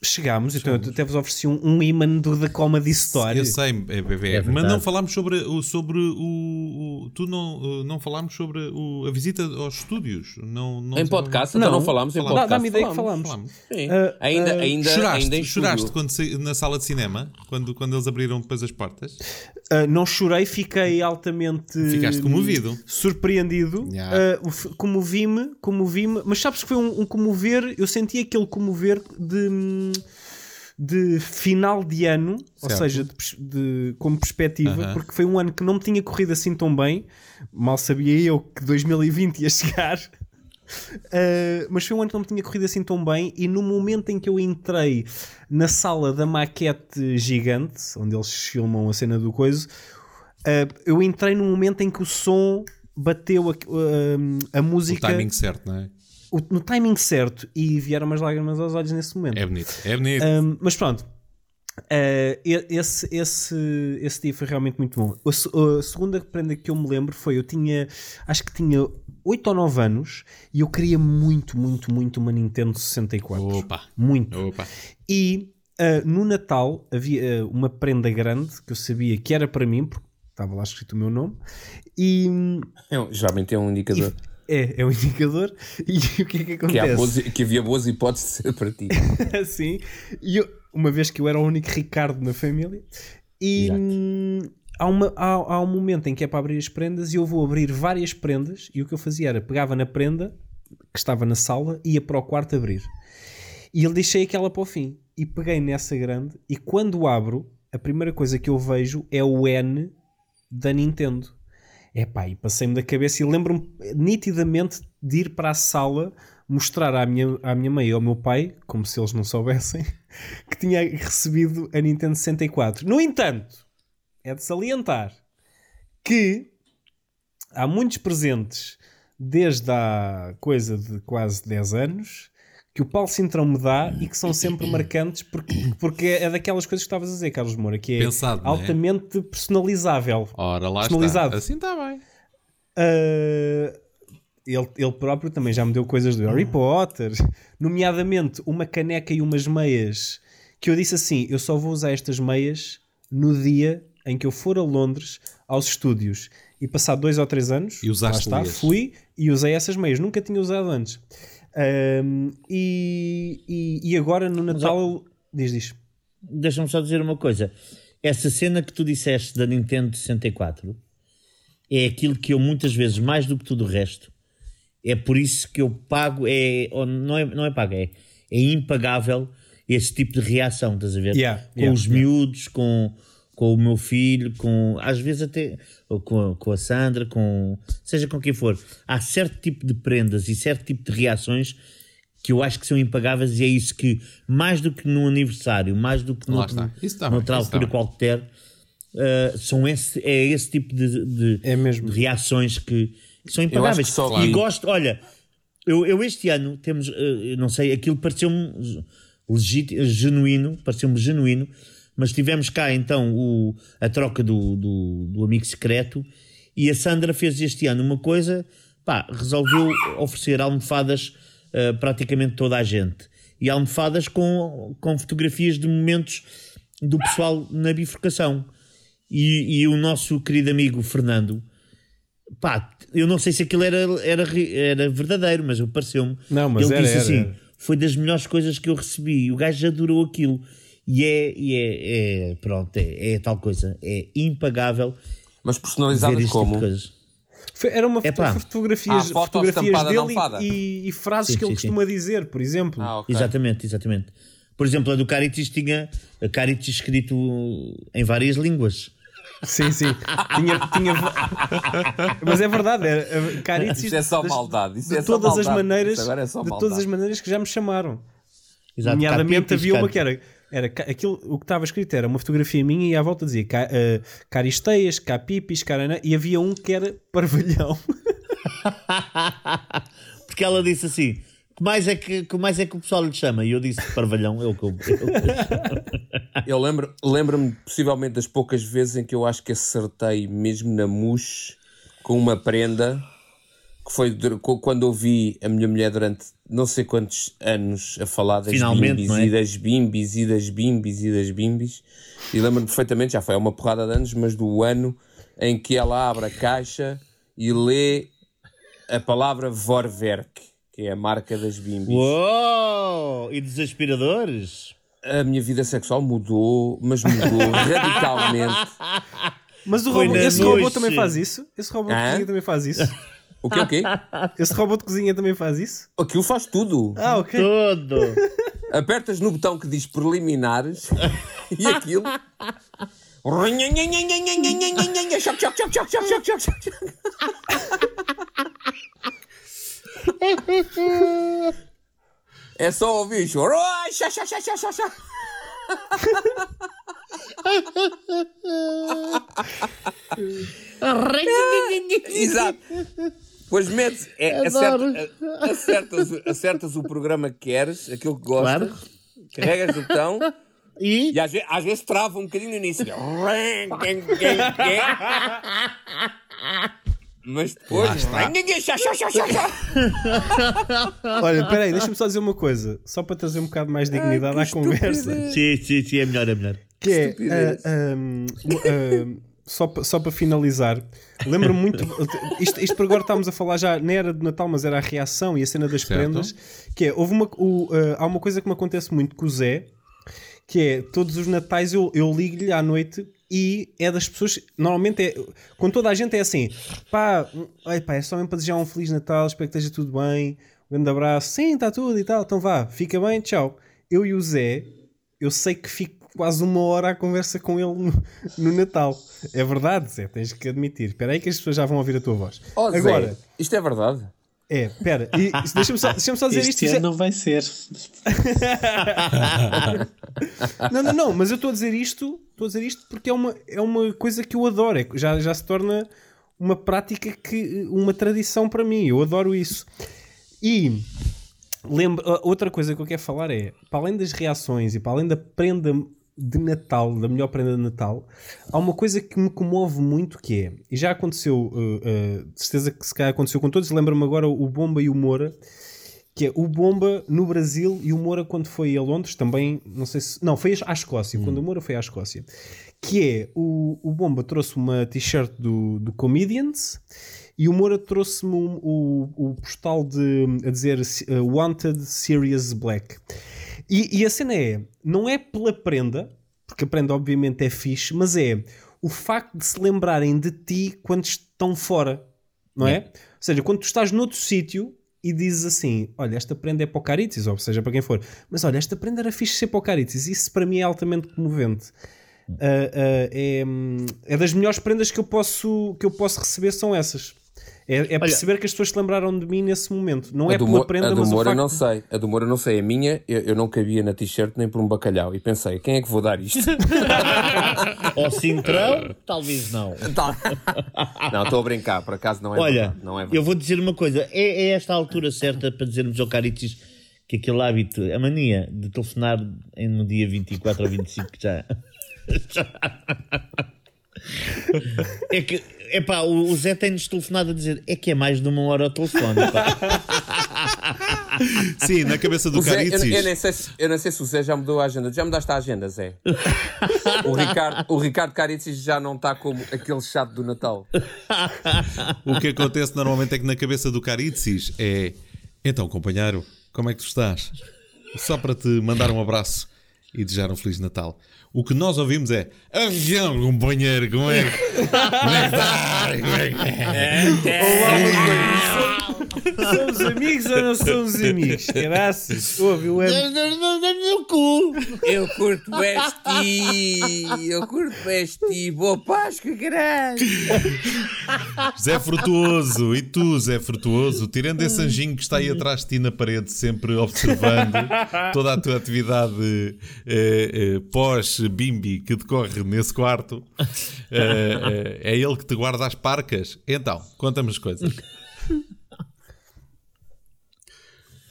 Chegámos, então eu até vos ofereci um, um imã do da Comedy Story. Eu sei, é, bebê. É mas verdade. não falámos sobre o. Sobre o, o- tu não, uh, não falámos sobre o- a visita aos estúdios. Não, não Em podcast, então Não. não falámos em podcast. Dá-me ideia que falámos. falámos. Sim. Ah, ainda, ainda, Choraste, ainda choraste quando na sala de cinema, quando, quando eles abriram depois as portas. Uh, não chorei, fiquei altamente Ficaste comovido. surpreendido. Yeah. Uh, comovi-me, comovi-me, mas sabes que foi um, um comover, eu senti aquele comover de, de final de ano, ou Certo. seja, de, de- como perspectiva, Aham. porque foi um ano que não me tinha corrido assim tão bem. Mal sabia eu que 2020 ia chegar. Uh, mas foi um ano que não me tinha corrido assim tão bem e no momento em que eu entrei na sala da maquete gigante onde eles filmam a cena do coisa uh, eu entrei num momento em que o som bateu a, uh, a O música timing certo, não é? o- no timing certo e vieram umas lágrimas aos olhos nesse momento É bonito. É bonito. um, mas pronto, Uh, esse, esse, esse dia foi realmente muito bom. A, a segunda prenda que eu me lembro foi: eu tinha, acho que tinha 8 ou 9 anos e eu queria muito, muito, muito uma Nintendo 64. Opa. Muito. Opa. E uh, no Natal havia uh, uma prenda grande que eu sabia que era para mim, porque estava lá escrito o meu nome, e É Geralmente é um indicador é, é um indicador. E o que é que que, acontece? boas, que havia boas hipóteses de ser para ti. assim. E eu- uma vez que eu era o único Ricardo na família, e Exato. Há, uma, há, há um momento em que é para abrir as prendas e eu vou abrir várias prendas. E o que eu fazia era pegava na prenda que estava na sala ia para o quarto abrir. E eu deixei aquela para o fim. E peguei nessa grande. E quando abro, a primeira coisa que eu vejo é o N da Nintendo. Epá, e passei-me da cabeça e lembro-me nitidamente de ir para a sala mostrar à minha, à minha mãe e ao meu pai, como se eles não soubessem, que tinha recebido a Nintendo 64. No entanto, é de salientar que há muitos presentes desde há coisa de quase 10 anos que o Paulo Cintrão me dá e que são sempre marcantes porque, porque é daquelas coisas que estavas a dizer, Carlos Moura, que é Pensado, é? altamente personalizável. Ora, lá Personalizado. está. Assim está bem. Uh, ele, ele próprio também já me deu coisas do Harry Potter, nomeadamente uma caneca e umas meias que eu disse assim: eu só vou usar estas meias no dia em que eu for a Londres aos estúdios. E passado dois ou três anos, E lá está, meias. fui e usei essas meias, nunca tinha usado antes. Um, e, e, e agora no Natal, eu- diz, diz. Deixa-me só dizer uma coisa. Essa cena que tu disseste da Nintendo 64 é aquilo que eu muitas vezes, mais do que tudo o resto, é por isso que eu pago, é, ou não, é não é pago, é, é impagável esse tipo de reação, estás a ver? Yeah, com yeah, os miúdos, com, com o meu filho, com às vezes até com, a, com a Sandra, com seja com quem for. Há certo tipo de prendas e certo tipo de reações que eu acho que são impagáveis e é isso que, mais do que num aniversário, mais do que noutro, está. Noutra bem, altura qualquer, uh, são esse, é esse tipo de, de- É mesmo. de reações que, que são acho impagáveis. que só E gosto, olha, eu, eu este ano temos, uh, não sei, aquilo pareceu-me legítimo, genuíno, pareceu-me genuíno, mas tivemos cá então o, a troca do, do, do amigo secreto e a Sandra fez este ano uma coisa, pá, resolveu oferecer almofadas uh, praticamente toda a gente. E almofadas com, com fotografias de momentos do pessoal na bifurcação. E, e o nosso querido amigo Fernando, pá, eu não sei se aquilo era, era, era verdadeiro, mas pareceu-me. Não, mas Ele era, disse assim: era. foi das melhores coisas que eu recebi. O gajo adorou aquilo. E é, e é, é pronto, é, é tal coisa. É impagável Mas personalizadas este como? tipo Era uma Epá. foto- fotografias, Ah, foto fotografias dele e, e frases Sim, que ele sim, sim. costuma dizer, por exemplo. Ah, ok. Exatamente, exatamente. Por exemplo, a do Caritis tinha a Caritis escrito em várias línguas. Sim, sim. Tinha, tinha... Mas é verdade, era, a Caritis Isto é só maldade. Isso de é só todas as maldade. maneiras, Isso agora é só de maldade. todas as maneiras que já me chamaram. Exato, Nomeadamente havia uma que era, era aquilo, o que estava escrito era uma fotografia minha e à volta dizia ca, uh, caristeias, capipis, carana, e havia um que era parvalhão. Porque ela disse assim: que mais, é que, que mais é que o pessoal lhe chama? E eu disse: Parvalhão, é o que eu. eu- Eu lembro- lembro-me possivelmente das poucas vezes em que eu acho que acertei mesmo na mousse com uma prenda que foi quando ouvi a minha mulher durante não sei quantos anos a falar das Finalmente, bimbis é? e das bimbis e das bimbis e das bimbis e lembro-me perfeitamente, já foi há uma porrada de anos, mas do ano em que ela abre a caixa e lê a palavra Vorwerk, que é a marca das bimbis. Uou! E dos aspiradores? A minha vida sexual mudou, mas mudou radicalmente. Mas o Foi robô, esse robô também faz isso? Esse robô também faz isso? O que o quê? Esse robô de cozinha também faz isso? Aquilo faz tudo. Ah, ok. Tudo. Apertas no botão que diz preliminares e aquilo. É só ouvir isso. Exato. Pois metes, é, Adoro. acerta- a- acertas, acertas o programa que queres, aquilo que gostas, Claro. carregas o botão E e às vezes, às vezes trava um bocadinho no início. Mas depois. Olha, peraí, deixa-me só dizer uma coisa, só para trazer um bocado mais de dignidade à conversa. sim, sim, sim, é melhor, é melhor. Que é, estupidez. ah, um, ah, só, só para finalizar, lembro-me muito. Isto, isto por agora estávamos a falar já, não era de Natal, mas era a reação e a cena das Certo. prendas. Que é, houve uma, o, ah, há uma coisa que me acontece muito com o Zé, que é todos os Natais eu, eu ligo-lhe à noite e é das pessoas. Normalmente é. Com toda a gente é assim, pá, ai, pá, é só mesmo para desejar um Feliz Natal, espero que esteja tudo bem. Um grande abraço, sim, está tudo e tal, então vá, fica bem, tchau. Eu e o Zé, eu sei que fico quase uma hora à conversa com ele no, no Natal. É verdade, Zé, tens que admitir. Espera aí que as pessoas já vão ouvir a tua voz. Oh, Zé, Agora, isto é verdade. é, espera, deixa-me só, deixa só dizer Este isto. Zé. ano não vai ser. Não, não, não, mas eu estou a dizer isto, estou a dizer isto porque é uma, é uma coisa que eu adoro, é, que já, já se torna uma prática que uma tradição para mim, eu adoro isso. E lembro, a- outra coisa que eu quero falar é, para além das reações e para além da prenda de Natal, da melhor prenda de Natal, há uma coisa que me comove muito que é, e já aconteceu, uh, uh, de certeza que se calhar aconteceu com todos, lembro-me agora o Bomba e o Moura, que é o Bomba no Brasil e o Moura quando foi a Londres também, não sei se. Não, foi à Escócia, quando o Moura foi à Escócia. Que é o, o Bomba trouxe uma t-shirt do, do Comedians e o Moura trouxe-me o, o postal de, a dizer uh, Wanted Serious Black. E, e a cena é, não é pela prenda, porque a prenda obviamente é fixe, mas é o facto de se lembrarem de ti quando estão fora, não é? Ou seja, quando tu estás noutro sítio e dizes assim: Olha, esta prenda é para o Caritis, ou seja, para quem for, mas olha, esta prenda era fixe ser para o Caritis. Isso para mim é altamente comovente. Ah, ah, é, é das melhores prendas que eu posso, que eu posso receber, são essas. É, é perceber que as pessoas se lembraram de mim nesse momento. Não é pela prenda, a do mas o Moura eu facto não sei. A do Moura eu não sei. A minha, eu, eu não cabia na t-shirt nem por um bacalhau. E pensei, quem é que vou dar isto? Ao Cintrão, talvez não. Não, estou a brincar. Por acaso não é Olha, verdade. Não é verdade. eu vou dizer uma coisa: é, é esta a altura certa para dizermos ao Caritis que aquele hábito, a mania de telefonar em- no dia 24 ou 25 que já. já- é que, epá, o, o Zé tem-nos telefonado a dizer é que é mais de uma hora ao telefone. pá. Sim, na cabeça do Zé, eu, Caritzis. eu nem sei se, eu não sei se o Zé já mudou a agenda. Já mudaste a agenda, Zé? o, Ricardo, o Ricardo Caritzis já não está como aquele chato do Natal. O que acontece normalmente é que na cabeça do Caritzis é então, companheiro, como é que tu estás? Só para te mandar um abraço e desejar um Feliz Natal. O que nós ouvimos é então, companheiro, como é que como é que estás? Como é que é?" Somos amigos ou não somos amigos? Graças. Ouve, o M. No cu! Eu curto este, eu curto este, boa Páscoa, caralho. Zé Frutuoso, e tu, Zé Frutuoso, tirando esse anjinho que está aí atrás de ti na parede, sempre observando toda a tua atividade eh, eh, pós-bimbi que decorre nesse quarto, eh, eh, é ele que te guarda as parcas. Então, conta-me as coisas.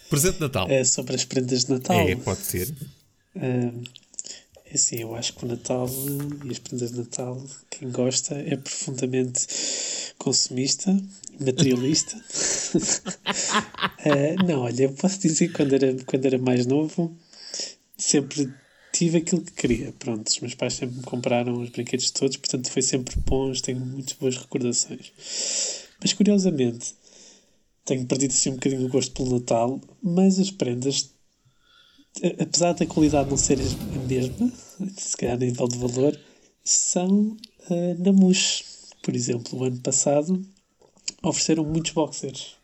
Presente de Natal. É sobre as prendas de Natal. É, pode ser. Ah, é assim, eu acho que o Natal e as prendas de Natal, quem gosta é profundamente consumista, materialista. Ah, não, olha, eu posso dizer que quando era, quando era mais novo, sempre tive aquilo que queria. Pronto, os meus pais sempre me compraram os brinquedos todos, portanto foi sempre bons, tenho muitas boas recordações. Mas curiosamente, tenho perdido assim um bocadinho o gosto pelo Natal, mas as prendas apesar da qualidade não ser a mesma, se calhar a nível de valor, são uh, na Mush. Por exemplo, o ano passado ofereceram muitos boxers.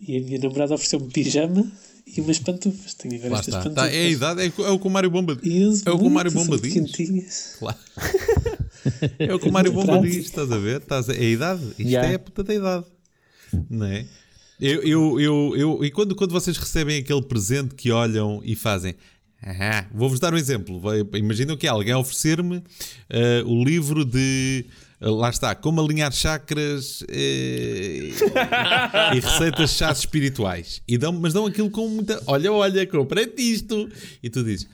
E a minha namorada ofereceu-me pijama e umas pantufas. Tenho agora Lá estas está. pantufas. Tá, é a idade, é, o- é o que o Mário Bomba É o que o Mário Bomba diz. Claro. É o que o Mário Bomba diz, estás a ver? Estás a... É a idade. Isto Yeah. é a puta da idade. Não é? Eu, eu, eu, eu- e quando, quando vocês recebem aquele presente que olham e fazem. Vou-vos dar um exemplo. Imaginam que é alguém oferecer-me eh, o livro de. eh, lá está, como alinhar chakras eh, e receitas chás espirituais. E dão, mas dão aquilo com muita. Olha, olha, comprei-te isto. E tu dizes.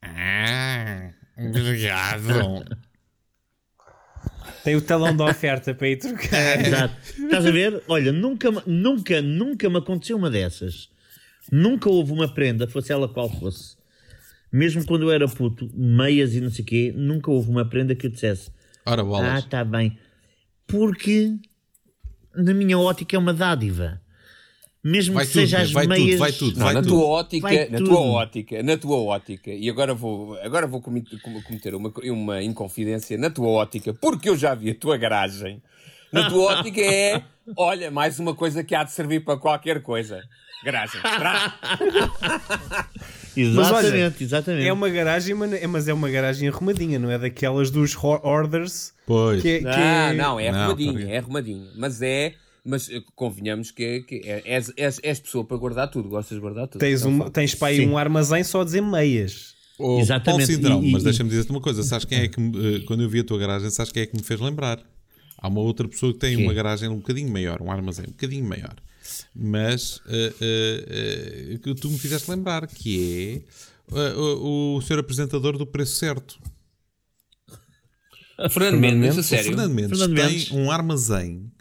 Ah, obrigado. Tem o talão da oferta para ir trocar. Exato. Estás a ver? Olha, nunca, me- nunca, nunca me aconteceu uma dessas. Nunca houve uma prenda, fosse ela qual fosse. Mesmo quando eu era puto, meias e não sei o quê, nunca houve uma prenda que eu dissesse Ora, Ah, bolas. está bem. Porque, na minha ótica, é uma dádiva. Mesmo Vai que tudo, seja as vai tudo, meias... vai tudo. Não, vai na tudo. tua ótica, Vai na tudo. tua ótica, na tua ótica, e agora vou, agora vou cometer, uma, uma inconfidência na tua ótica, porque eu já vi a tua garagem. Na tua ótica é, olha, mais uma coisa que há de servir para qualquer coisa. Garagem. Mas olha, Exatamente, exatamente. É uma garagem, mas é- mas é uma garagem arrumadinha, não é daquelas dos orders Pois. que, é- que Ah, é- não, é Não, arrumadinho, porque- é arrumadinho. Mas é, mas eh, convenhamos que, é, que é, és, és, és pessoa para guardar tudo, gostas de guardar tudo. tens, É um tens para aí Sim. um armazém só a dizer meias. Oh, Exatamente. Paulo Cidrão, E- e- mas e- deixa-me dizer-te uma coisa. Sabes quem é que, me- eh, quando eu vi a tua garagem, sabes quem é que me fez lembrar? Há uma outra pessoa que tem Quem? uma garagem um bocadinho maior, um armazém um bocadinho maior. Mas eh, eh, eh, que tu me fizeste lembrar, que é o, o senhor apresentador do Preço Certo. Fernando Mendes, a sério. Fernando Mendes Fernando tem Mendes. um armazém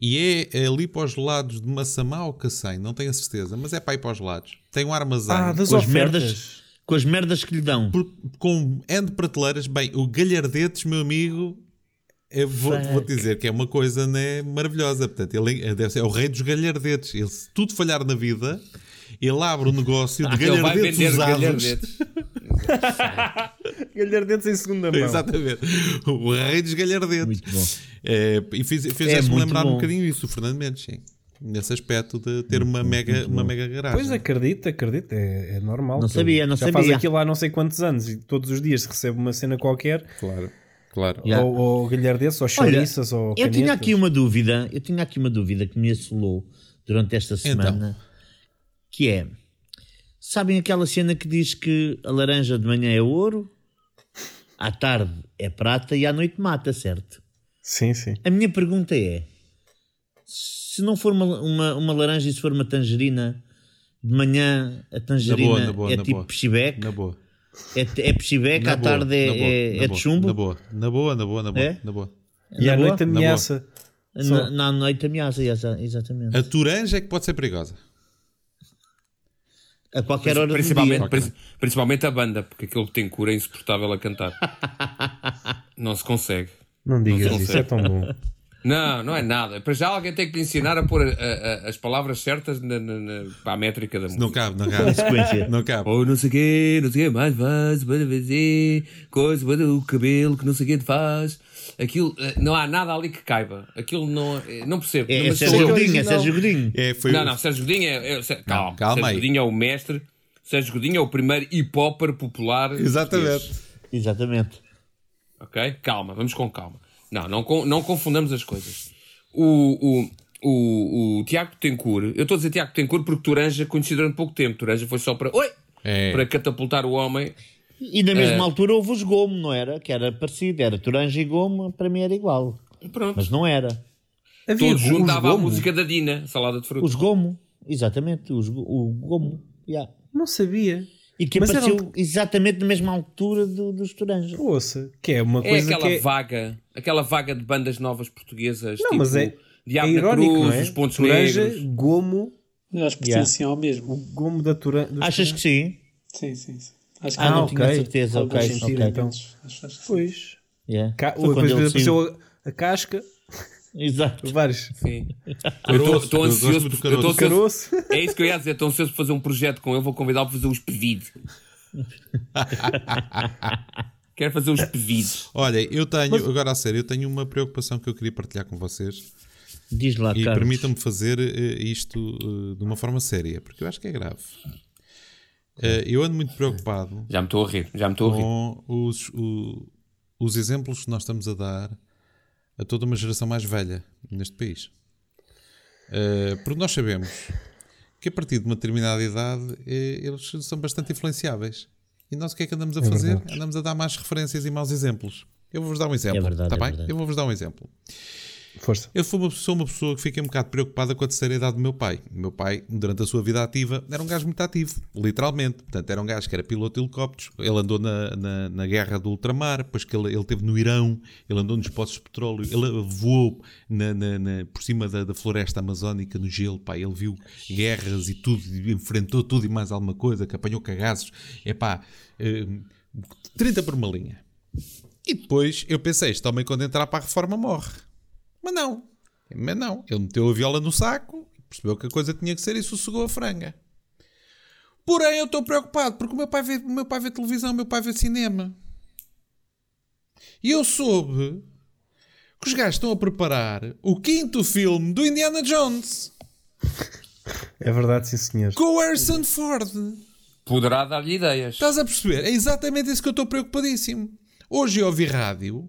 e é ali para os lados de Massamá ou Cacém, não tenho a certeza, mas é para ir para os lados. Tem um armazém Ah, das com as merdas, com as merdas que lhe dão. por- com N de prateleiras. Bem, o Galhardetes, meu amigo, eu vou, vou dizer que é uma coisa né, maravilhosa. Portanto, ele é- deve ser é o rei dos galhardetes. Ele, se tudo falhar na vida, ele abre o negócio de Ele vai galhardetes usados. galhardetes. Galhardetes em segunda mão. Exatamente. O rei dos galhardetes. Muito bom. É, e fiz, fizeste-me muito lembrar um bom. bocadinho isso, o Fernando Mendes, sim. nesse aspecto de ter uma mega, uma mega garagem. Pois acredito, acredito, é, é normal. Não sabia, não já sabia. faz aquilo há não sei quantos anos e todos os dias recebe uma cena qualquer, Claro, claro. Yeah. ou, ou galhardetes, ou chouriças, ou eu tinha aqui uma dúvida, eu tinha aqui uma dúvida que me assolou durante esta semana, que é, sabem aquela cena que diz que a laranja de manhã é ouro, à tarde é prata e à noite mata, certo? Sim, sim. A minha pergunta é, se não for uma, uma, uma laranja e se for uma tangerina, de manhã a tangerina na boa, é tipo boa. peixebeque, Na boa. é, é peixebeque, Na à boa, tarde é, boa, é, na é boa, de chumbo, Na boa, na boa, na boa, na boa. É? Na boa. E Na à boa? noite ameaça. na, na noite ameaça, exa- exatamente. A toranja é que pode ser perigosa. A qualquer hora do Principalmente, dia. princi- principalmente a banda, porque aquilo que tem cura é insuportável a cantar. não se consegue. Não digas Não isso, é tão bom. Não, não é nada. Para já alguém tem que lhe ensinar a pôr a- a- as palavras certas na, na- na- para a métrica da música. Não cabe, não cabe. sequência. Não cabe. Ou não sei o quê, não sei o quê, mais faz, para fazer, coisa, para o cabelo que não sei o quê te faz. Aquilo, eh, não há nada ali que caiba. Aquilo não, eh, não percebo. É, é Mas Sérgio. Godinho, é. Sérgio Godinho. É, foi Não, não, Sérgio Godinho é. é calma, calma Sérgio. Godinho é o mestre. Sérgio Godinho é o primeiro hip-hopper popular. Exatamente. português. Exatamente. Ok? Calma, vamos com calma. Não, não, não confundamos as coisas. O, o, o, o Tiago Tencourt, eu estou a dizer Tiago Tencourt porque Turanja conheci durante pouco tempo. Turanja foi só para. Oi! É. Para catapultar o homem. E na mesma É. altura houve os Gomo, não era? Que era parecido, era Toranja e Gomo, para mim era igual. Pronto. Mas não era. Havia Todos os juntavam a música da Dina, salada de fruta. Os Gomo, exatamente, os, o Gomo. yeah. Não sabia. E que Mas apareceu eram- exatamente na mesma altura do, dos Toranja. Ouça, que é uma É coisa aquela que é... vaga, aquela vaga de bandas novas portuguesas. Não, tipo mas é, é Diabo irónico, Cruz, não é? os Pontos Toranja, Negros. gomo, Eu acho que pertenciam ao mesmo. gomo da Turanja. Achas que sim? Sim, sim, sim. Acho que Ah, não ok. tinha certeza. Ok, sentido, ok. então. Acho, acho. Pois. Yeah. Ca... Foi Depois apareceu a, a casca, Exato. vários. Sim. Caroço, Eu gosto ansioso. muito do eu caroço. ansioso- Caroço. É isso que eu ia dizer. Estou ansioso por fazer um projeto com ele. Vou convidá-lo para fazer os pedidos. Quero fazer os pedidos. Olha, eu tenho, agora a sério, eu tenho uma preocupação que eu queria partilhar com vocês Diz lá, e permitam-me fazer eh, isto eh, de uma forma séria, porque eu acho que é grave. Eh, eu ando muito preocupado Já me estou a rir. Já me estou a rir. com os, o- os exemplos que nós estamos a dar a toda uma geração mais velha neste país. Eh, porque nós sabemos que a partir de uma determinada idade eh, eles são bastante influenciáveis. E nós o que é que andamos a fazer? Andamos a dar mais referências e maus exemplos. Eu vou-vos dar um exemplo. É verdade, tá é bem? verdade. Eu vou-vos dar um exemplo. Força. Eu fui uma, sou uma pessoa que fiquei um bocado preocupada com a terceira idade do meu pai. O meu pai, durante a sua vida ativa, era um gajo muito ativo, literalmente. Portanto, era um gajo que era piloto de helicópteros. Ele andou na, na, na guerra do ultramar, depois que ele, ele teve no Irão, ele andou nos poços de petróleo, ele voou na, na- na- por cima da, da floresta amazónica, no gelo. Pá, ele viu guerras e tudo, enfrentou tudo e mais alguma coisa, que apanhou cagaços. É pá, 30 por uma linha. E depois eu pensei, este homem quando entrar para a reforma morre. Mas não. Mas não. Ele meteu a viola no saco, percebeu que a coisa tinha que ser e sossegou a franga. Porém, eu estou preocupado porque o meu pai vê, meu pai vê televisão, o meu pai vê cinema. E eu soube que os gajos estão a preparar o quinto filme do Indiana Jones É verdade, sim senhor. com o Harrison Ford. Poderá dar-lhe ideias. Estás a perceber? É exatamente isso que eu estou preocupadíssimo. Hoje eu ouvi rádio,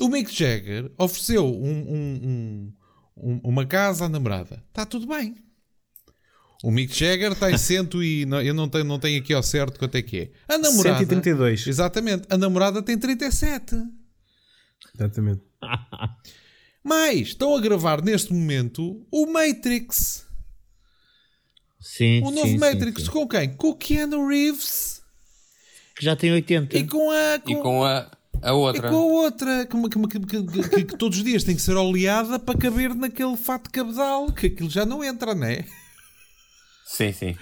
o Mick Jagger ofereceu um- um- um- um- uma casa à namorada. Está tudo bem. O Mick Jagger tem cento e... não- Eu não tenho, não tenho aqui ao certo quanto é que é. A namorada... 132. Exatamente. A namorada tem 37. Exatamente. Mas estão a gravar neste momento o Matrix. Sim, O sim, novo sim, Matrix. sim. Com quem? Com o Keanu Reeves. Que já tem 80. E com a... E com a, a outra. E com a outra, que, que- que- que- que- que todos os dias tem que ser oleada para caber naquele fato de cabedal, que aquilo já não entra, não é? Sim, sim.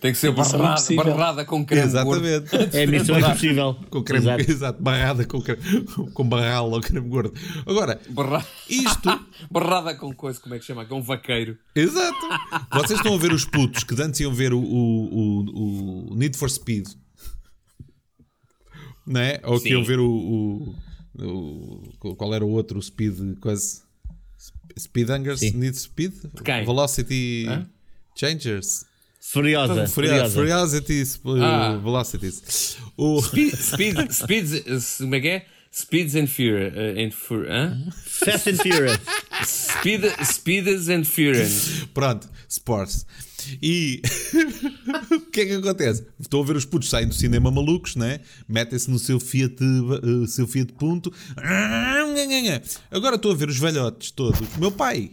Tem que ser barrada, impossível. barrada com creme gordo. Exatamente. É a missão impossível. Com creme, Exato. exato. barrada com, creme, com barral ou creme gordo. Agora, Barra... isto, barrada com coisa, como é que chama? Com um vaqueiro. exato. Vocês estão a ver os putos que antes iam ver o, o, o, o Need for Speed, não é? Ou que Sim. iam ver o, o, o- Qual era o outro? O Speed, quase. Speed Hungers Sim. Need Speed? quem? Velocity Changers. Furiosa. Furia- Furiosa. Furiosities, uh, Ah. Velocities. O, Speed, speed, speeds, como é que é? Speeds and Fury. uh, and Fur- hã? Fast and Furious. Speed, speeds and Fury. pronto, Sports. E que é que acontece? Estou a ver os putos saem do cinema malucos, né? Metem-se no seu Fiat, uh, seu Fiat Punto. Agora estou a ver os velhotes todos. Meu pai.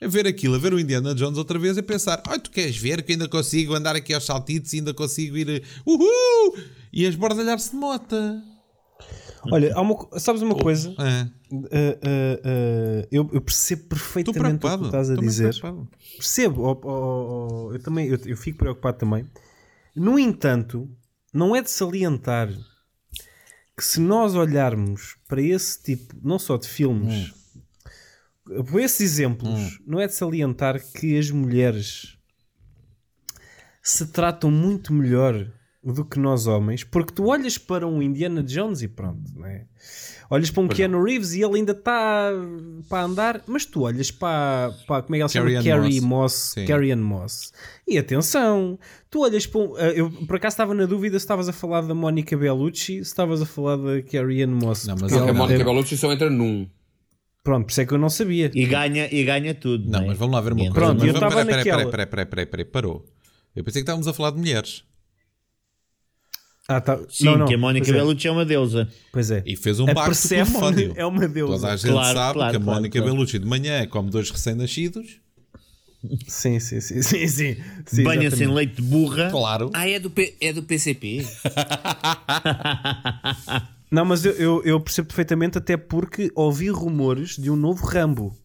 A ver aquilo, a ver o Indiana Jones outra vez e pensar: Ai, tu queres ver que ainda consigo andar aqui aos saltitos e ainda consigo ir. eh, Uhul! E a esbordalhar-se de mota. Olha, uma sabes uma coisa? É. Uh, uh, uh, eu, eu percebo perfeitamente o que estás a Estou dizer. Percebo, ó, ó, ó, eu também eu, eu fico preocupado também. No entanto, não é de salientar que se nós olharmos para esse tipo, não só de filmes, por esses exemplos, não é de salientar que as mulheres se tratam muito melhor do que nós homens, porque tu olhas para um Indiana Jones e pronto, não é? Olhas para um Keanu Reeves e ele ainda está para andar, mas tu olhas para, para como é que ele chama? Carrie Moss. Carrie Moss. E atenção, tu olhas para um, eh, eu por acaso estava na dúvida se estavas a falar da Mónica Bellucci, se estavas a falar da Carrie Moss. Não, mas Porque ela- a Mónica é- Bellucci só entra num. Pronto, por isso é que eu não sabia. E ganha, e ganha tudo. Não, é? mas vamos lá ver uma coisa. Pronto, Mas eu estava peraí, peraí, naquela. peraí, peraí, peraí, peraí, parou. Eu pensei que estávamos a falar de mulheres. Ah, tá. Sim, não, não, que a Mónica pois é, Bellucci é uma deusa. Pois é. E fez um A pacto com o é uma deusa. Toda a gente Claro, sabe claro, que a Mónica claro. Bellucci de manhã come dois recém-nascidos. Sim, sim, sim, sim, sim. sim Banha-se em leite de burra. Claro. Ah, é do, P- é do PCP? Não, mas eu, eu, eu percebo perfeitamente, até porque ouvi rumores de um novo Rambo.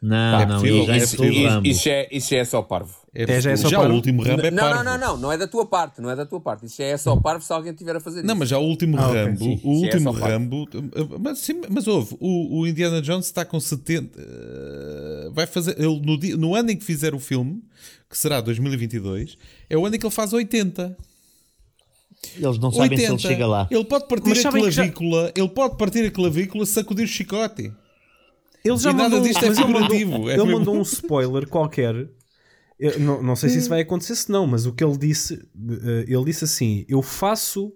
Não, É não, possível, ele já é é Isso, possível. É, isso é só parvo. É, já é só já para- o último Rambo é não, parvo. não, não, não, não é da tua parte, não é da tua parte. Isso é só parvo se alguém tiver a fazer Não, isso. mas já o último Ah, Rambo, sim. o é último parte. Rambo, mas, sim, mas houve, o, o Indiana Jones está com 70, eh, vai fazer, ele no, dia- no ano em que fizer o filme, que será 2022, é o ano em que ele faz 80. Eles não sabem 80. se ele chega lá. Ele pode partir Mas a que já- clavícula, ele pode partir a clavícula, sacudir o chicote. Ele já E nada mandou, disto é ele mandou, figurativo, é ele mesmo- mandou um spoiler qualquer. Eu não, não sei se isso vai acontecer, se não, mas o que ele disse, eh, ele disse assim: Eu faço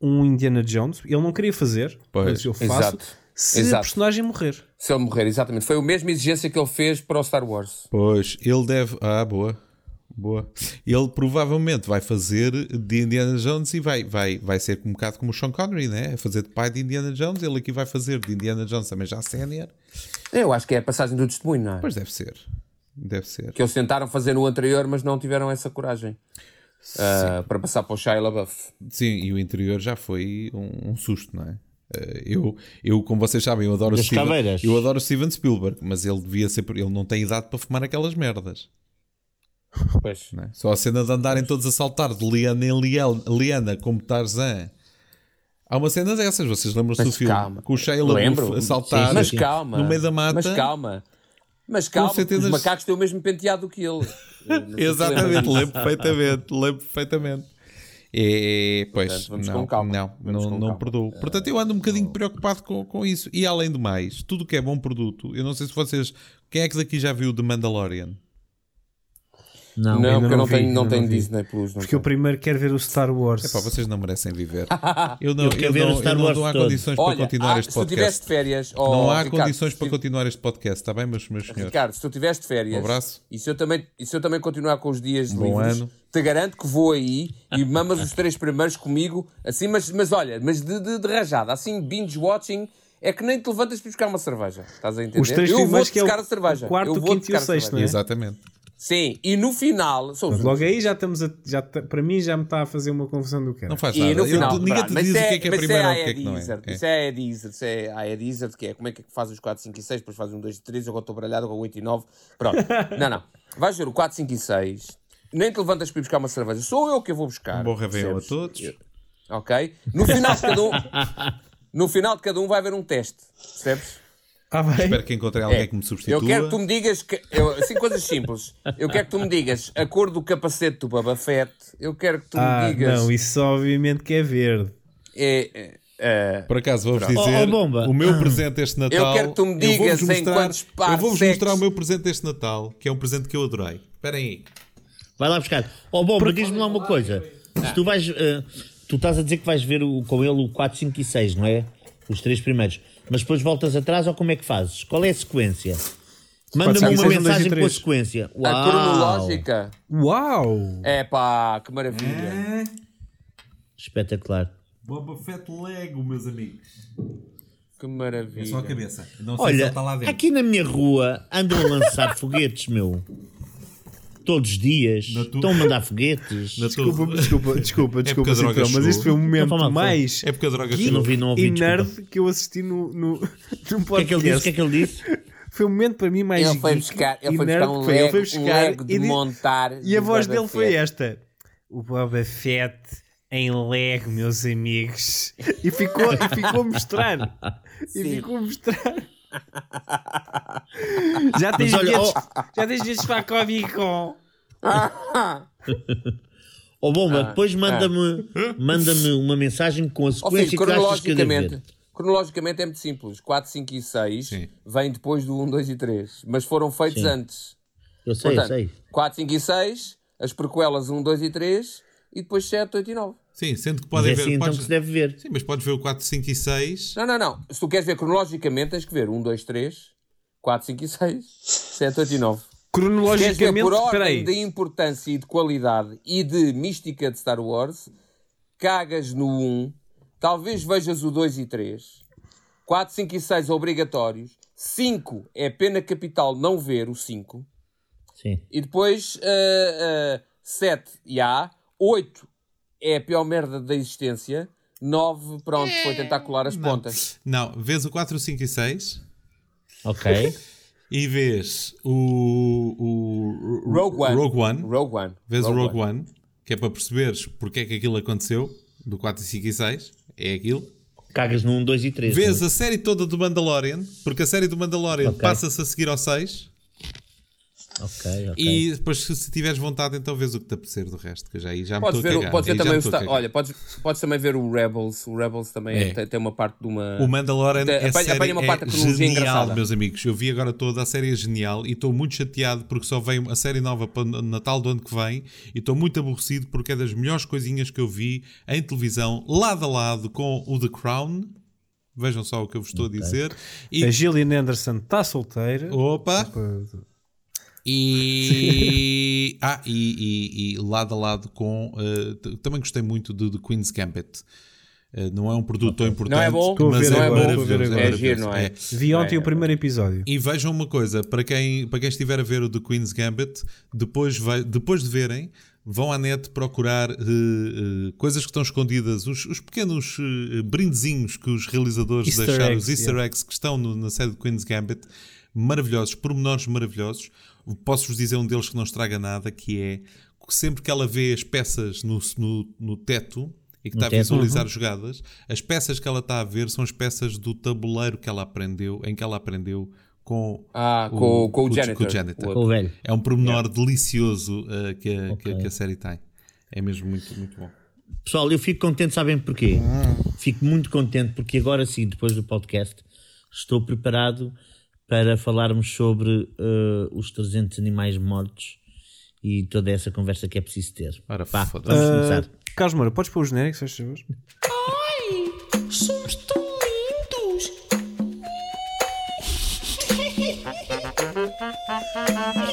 um Indiana Jones, ele não queria fazer, Pois, mas eu faço exato, se exato. a personagem morrer. Se ele morrer, exatamente. Foi a mesma exigência que ele fez para o Star Wars. Pois, ele deve. Ah, boa. Boa. Ele provavelmente vai fazer de Indiana Jones e vai, vai, vai ser um bocado como o Sean Connery, né? A fazer de pai de Indiana Jones. Ele aqui vai fazer de Indiana Jones também já sénior. Eu acho que é a passagem do testemunho, não é? Pois deve ser. Deve ser. Que eles tentaram fazer no anterior, mas não tiveram essa coragem. ah, para passar para o Shia LaBeouf. Sim, e o interior já foi um, um susto, não é? Eh, Eu, eu, como vocês sabem, eu adoro, Steven, eu adoro Steven Spielberg, mas ele devia ser. Ele não tem idade para fumar aquelas merdas. Pois. é? Só a cena de andarem todos a saltar de liana em liel- liana como Tarzan. Há uma cena dessas, vocês lembram-se do filme? calma. Com o Shia. LaBeouf a saltar Mas calma. no meio da mata. Mas calma. Mas calma, centenas- os macacos têm o mesmo penteado que ele. Exatamente, lembro perfeitamente, lembro perfeitamente. É, pois, Portanto, vamos não, com calma. não, Vamos não, com não calma. perdoo. Portanto, eu ando um bocadinho preocupado com, com isso. E além do mais, tudo que é bom produto, eu não sei se vocês. Quem é que daqui já viu The Mandalorian? Não, Não, porque eu não não vi, tenho, não tenho não vi. Disney Plus. Não Porque eu tenho. primeiro quero ver o Star Wars. Epá, vocês não merecem viver. Eu não, Eu quero eu ver o não, Star eu não Wars dou há todo. condições para Olha, continuar ah, este se tu tiveste podcast. férias. não oh, há Ricardo, condições se para continuar este podcast, está bem, meus, meus senhores? Ricardo, se tu tiveste de férias. Um abraço. E se eu também, e se eu também continuar com os dias Um bom livres, ano. te garanto que vou aí e mamas os três primeiros comigo, assim, mas, mas olha, mas de, de, de rajada, assim, binge watching. É que nem te levantas para buscar uma cerveja. Estás a entender? Os três eu vou primeiros que é o- buscar a cerveja. o quarto, eu o vou quinto e o sexto, não é? Exatamente. Sim, e no final. São os Logo aí já estamos a, já para mim já me está a fazer uma confusão do que Não faz E nada. no Eu- final, ninguém pronto, te diz o isso que é que é mas primeiro isso ou o que é que não Deezer, é. Isso é a Deezer, isso é a Deezer, que é como é que faz os 4, 5 e 6, depois faz um 2 e 3, eu agora estou baralhado com o 8 e 9. Pronto. não, não. Vais ver o 4, 5 e 6, nem te levantas para ir buscar uma cerveja, sou eu que a vou buscar. Um bom Réveillon a todos. Ok? No final de cada um, no final de cada um vai haver um teste, percebes? Ah. Espero que encontrem alguém É. que me substitua. Eu quero que tu me digas, que, eu, assim, coisas simples. Eu quero que tu me digas a cor do capacete do Boba Fett. Eu quero que tu Ah, me digas. não, isso obviamente que é verde. É, é, Eh, Por acaso vou-vos dizer Oh, oh, bomba. o meu presente este Natal. quero que tu me eu digas vou-vos em mostrar, quantos par Eu vou-vos mostrar o meu presente este Natal, que é um presente que eu adorei. Esperem aí. Vai lá buscar. Oh, bom, mas diz-me lá uma coisa. Se tu vais. eh, tu estás a dizer que vais ver o- com ele o 4, 5 e 6, não é? Os três primeiros. Mas depois voltas atrás ou como é que fazes? Qual é a sequência? Manda-me 4, 5, uma 6, 1, 2 mensagem com a 3. sequência. a Uau. cronológica. Uau! É pá, que maravilha. Espetacular. Boba Fett Lego, meus amigos. Que maravilha. É só a cabeça. Não Olha, aqui na minha rua andam a lançar foguetes, meu. Todos os dias. Tua- Estão a mandar foguetes. Desculpa, desculpa, desculpa, É desculpa, a droga Citrão, mas este foi o momento mais É porque a droga Eu chegou. não vi, não ouvi, e desculpa. nerd que eu assisti no, no, num O que é que ele disse? Que é podcast. que ele disse? Foi o momento para mim mais Ele foi geek buscar, ele foi nerd buscar um que foi. Lego, foi um buscar lego de e, montar. e a do voz Boba dele foi esta. O Boba Fett em Lego, meus amigos. E ficou, e ficou a mostrar. E ficou a mostrar. Já tens olha, bilhetes, já tens bilhetes para a Comic Con. Ó bomba, Ah, depois manda-me manda-me uma mensagem com a sequência filho, que achas que eu devo cronologicamente, ver. cronologicamente é muito simples. 4, 5 e 6 Sim. vêm depois do 1, 2 e 3. Mas foram feitos Sim. antes. Eu sei, Portanto, eu sei. 4, 5 e 6, as prequelas 1, 2 e 3 e depois 7, 8 e 9. Sim, sendo que Mas podem é ver. assim então podes- que se deve ver. Sim, mas podes ver o 4, 5 e 6. Não, não, não. Se tu queres ver cronologicamente, tens que ver 1, 2, 3, 4, 5 e 6, 7, 8 e 9. Se queres ver Cronologicamente, por ordem peraí. de importância e de qualidade e de mística de Star Wars, cagas no 1, talvez vejas o 2 e 3, 4, 5 e 6 obrigatórios, 5 é pena capital não ver o 5, Sim. e depois 7 e A, 8 é a pior merda da existência, 9, pronto, foi tentar colar as pontas. Não, vês o 4, 5 e 6 Ok. e vês o. o Rogue One. Rogue One. Rogue One. Vês o Rogue One, que é para perceberes porque é que aquilo aconteceu, do 4, 5 e 6. É aquilo. Cagas no 1, 2 e 3. Vês a série toda do Mandalorian, porque a série do Mandalorian Ok. passa-se a seguir ao 6. Ok, ok. E depois, se, se tiveres vontade, então vês o que te apetecer do resto, que já, aí já me Podes ver, a o- cagar. podes ver também me o Star, olha, podes, podes também ver o Rebels. O Rebels também É. tem, tem uma parte de uma. O Mandalorian Tem- é, apanha- série, apanha uma parte é genial, engraçada. meus amigos. Eu vi agora toda, a série é genial e estou muito chateado porque só vem a série nova para o Natal do ano que vem e estou muito aborrecido porque é das melhores coisinhas que eu vi em televisão, lado a lado com o The Crown. Vejam só o que eu vos estou a dizer. E, A Gillian Anderson está solteira. opa! E, ah, e, e- e lado a lado com. t- também gostei muito do, do Queen's Gambit. Eh, não é um produto tão importante, Não é bom? Mas ver é agora, maravilhoso. É maravilhoso. giro, não é? Vi ontem o primeiro episódio. E vejam uma coisa, para quem, para quem estiver a ver o The Queen's Gambit, depois, vai, depois de verem, vão à net procurar eh, eh, coisas que estão escondidas, os, os pequenos brindezinhos que os realizadores Easter deixaram, eggs, os easter yeah. eggs que estão no- na série de Queen's Gambit, maravilhosos, pormenores maravilhosos. Posso-vos dizer um deles que não estraga nada, que é que sempre que ela vê as peças no, no, no teto e que No está a visualizar jogadas, as peças que ela está a ver são as peças do tabuleiro que ela aprendeu, em que ela aprendeu com Ah, com- com o janitor. janitor. O Com o velho. É um pormenor delicioso uh, que, a, que, Ok. que a série tem. É mesmo muito, muito bom. Pessoal, eu fico contente, sabem porquê? Fico muito contente porque agora sim, depois do podcast, estou preparado para falarmos sobre uh, os 300 animais mortos e toda essa conversa que é preciso ter. Ora, Pá, vamos uh, começar. Carlos Moura, podes pôr o genérico, se favor? Ai, somos tão lindos!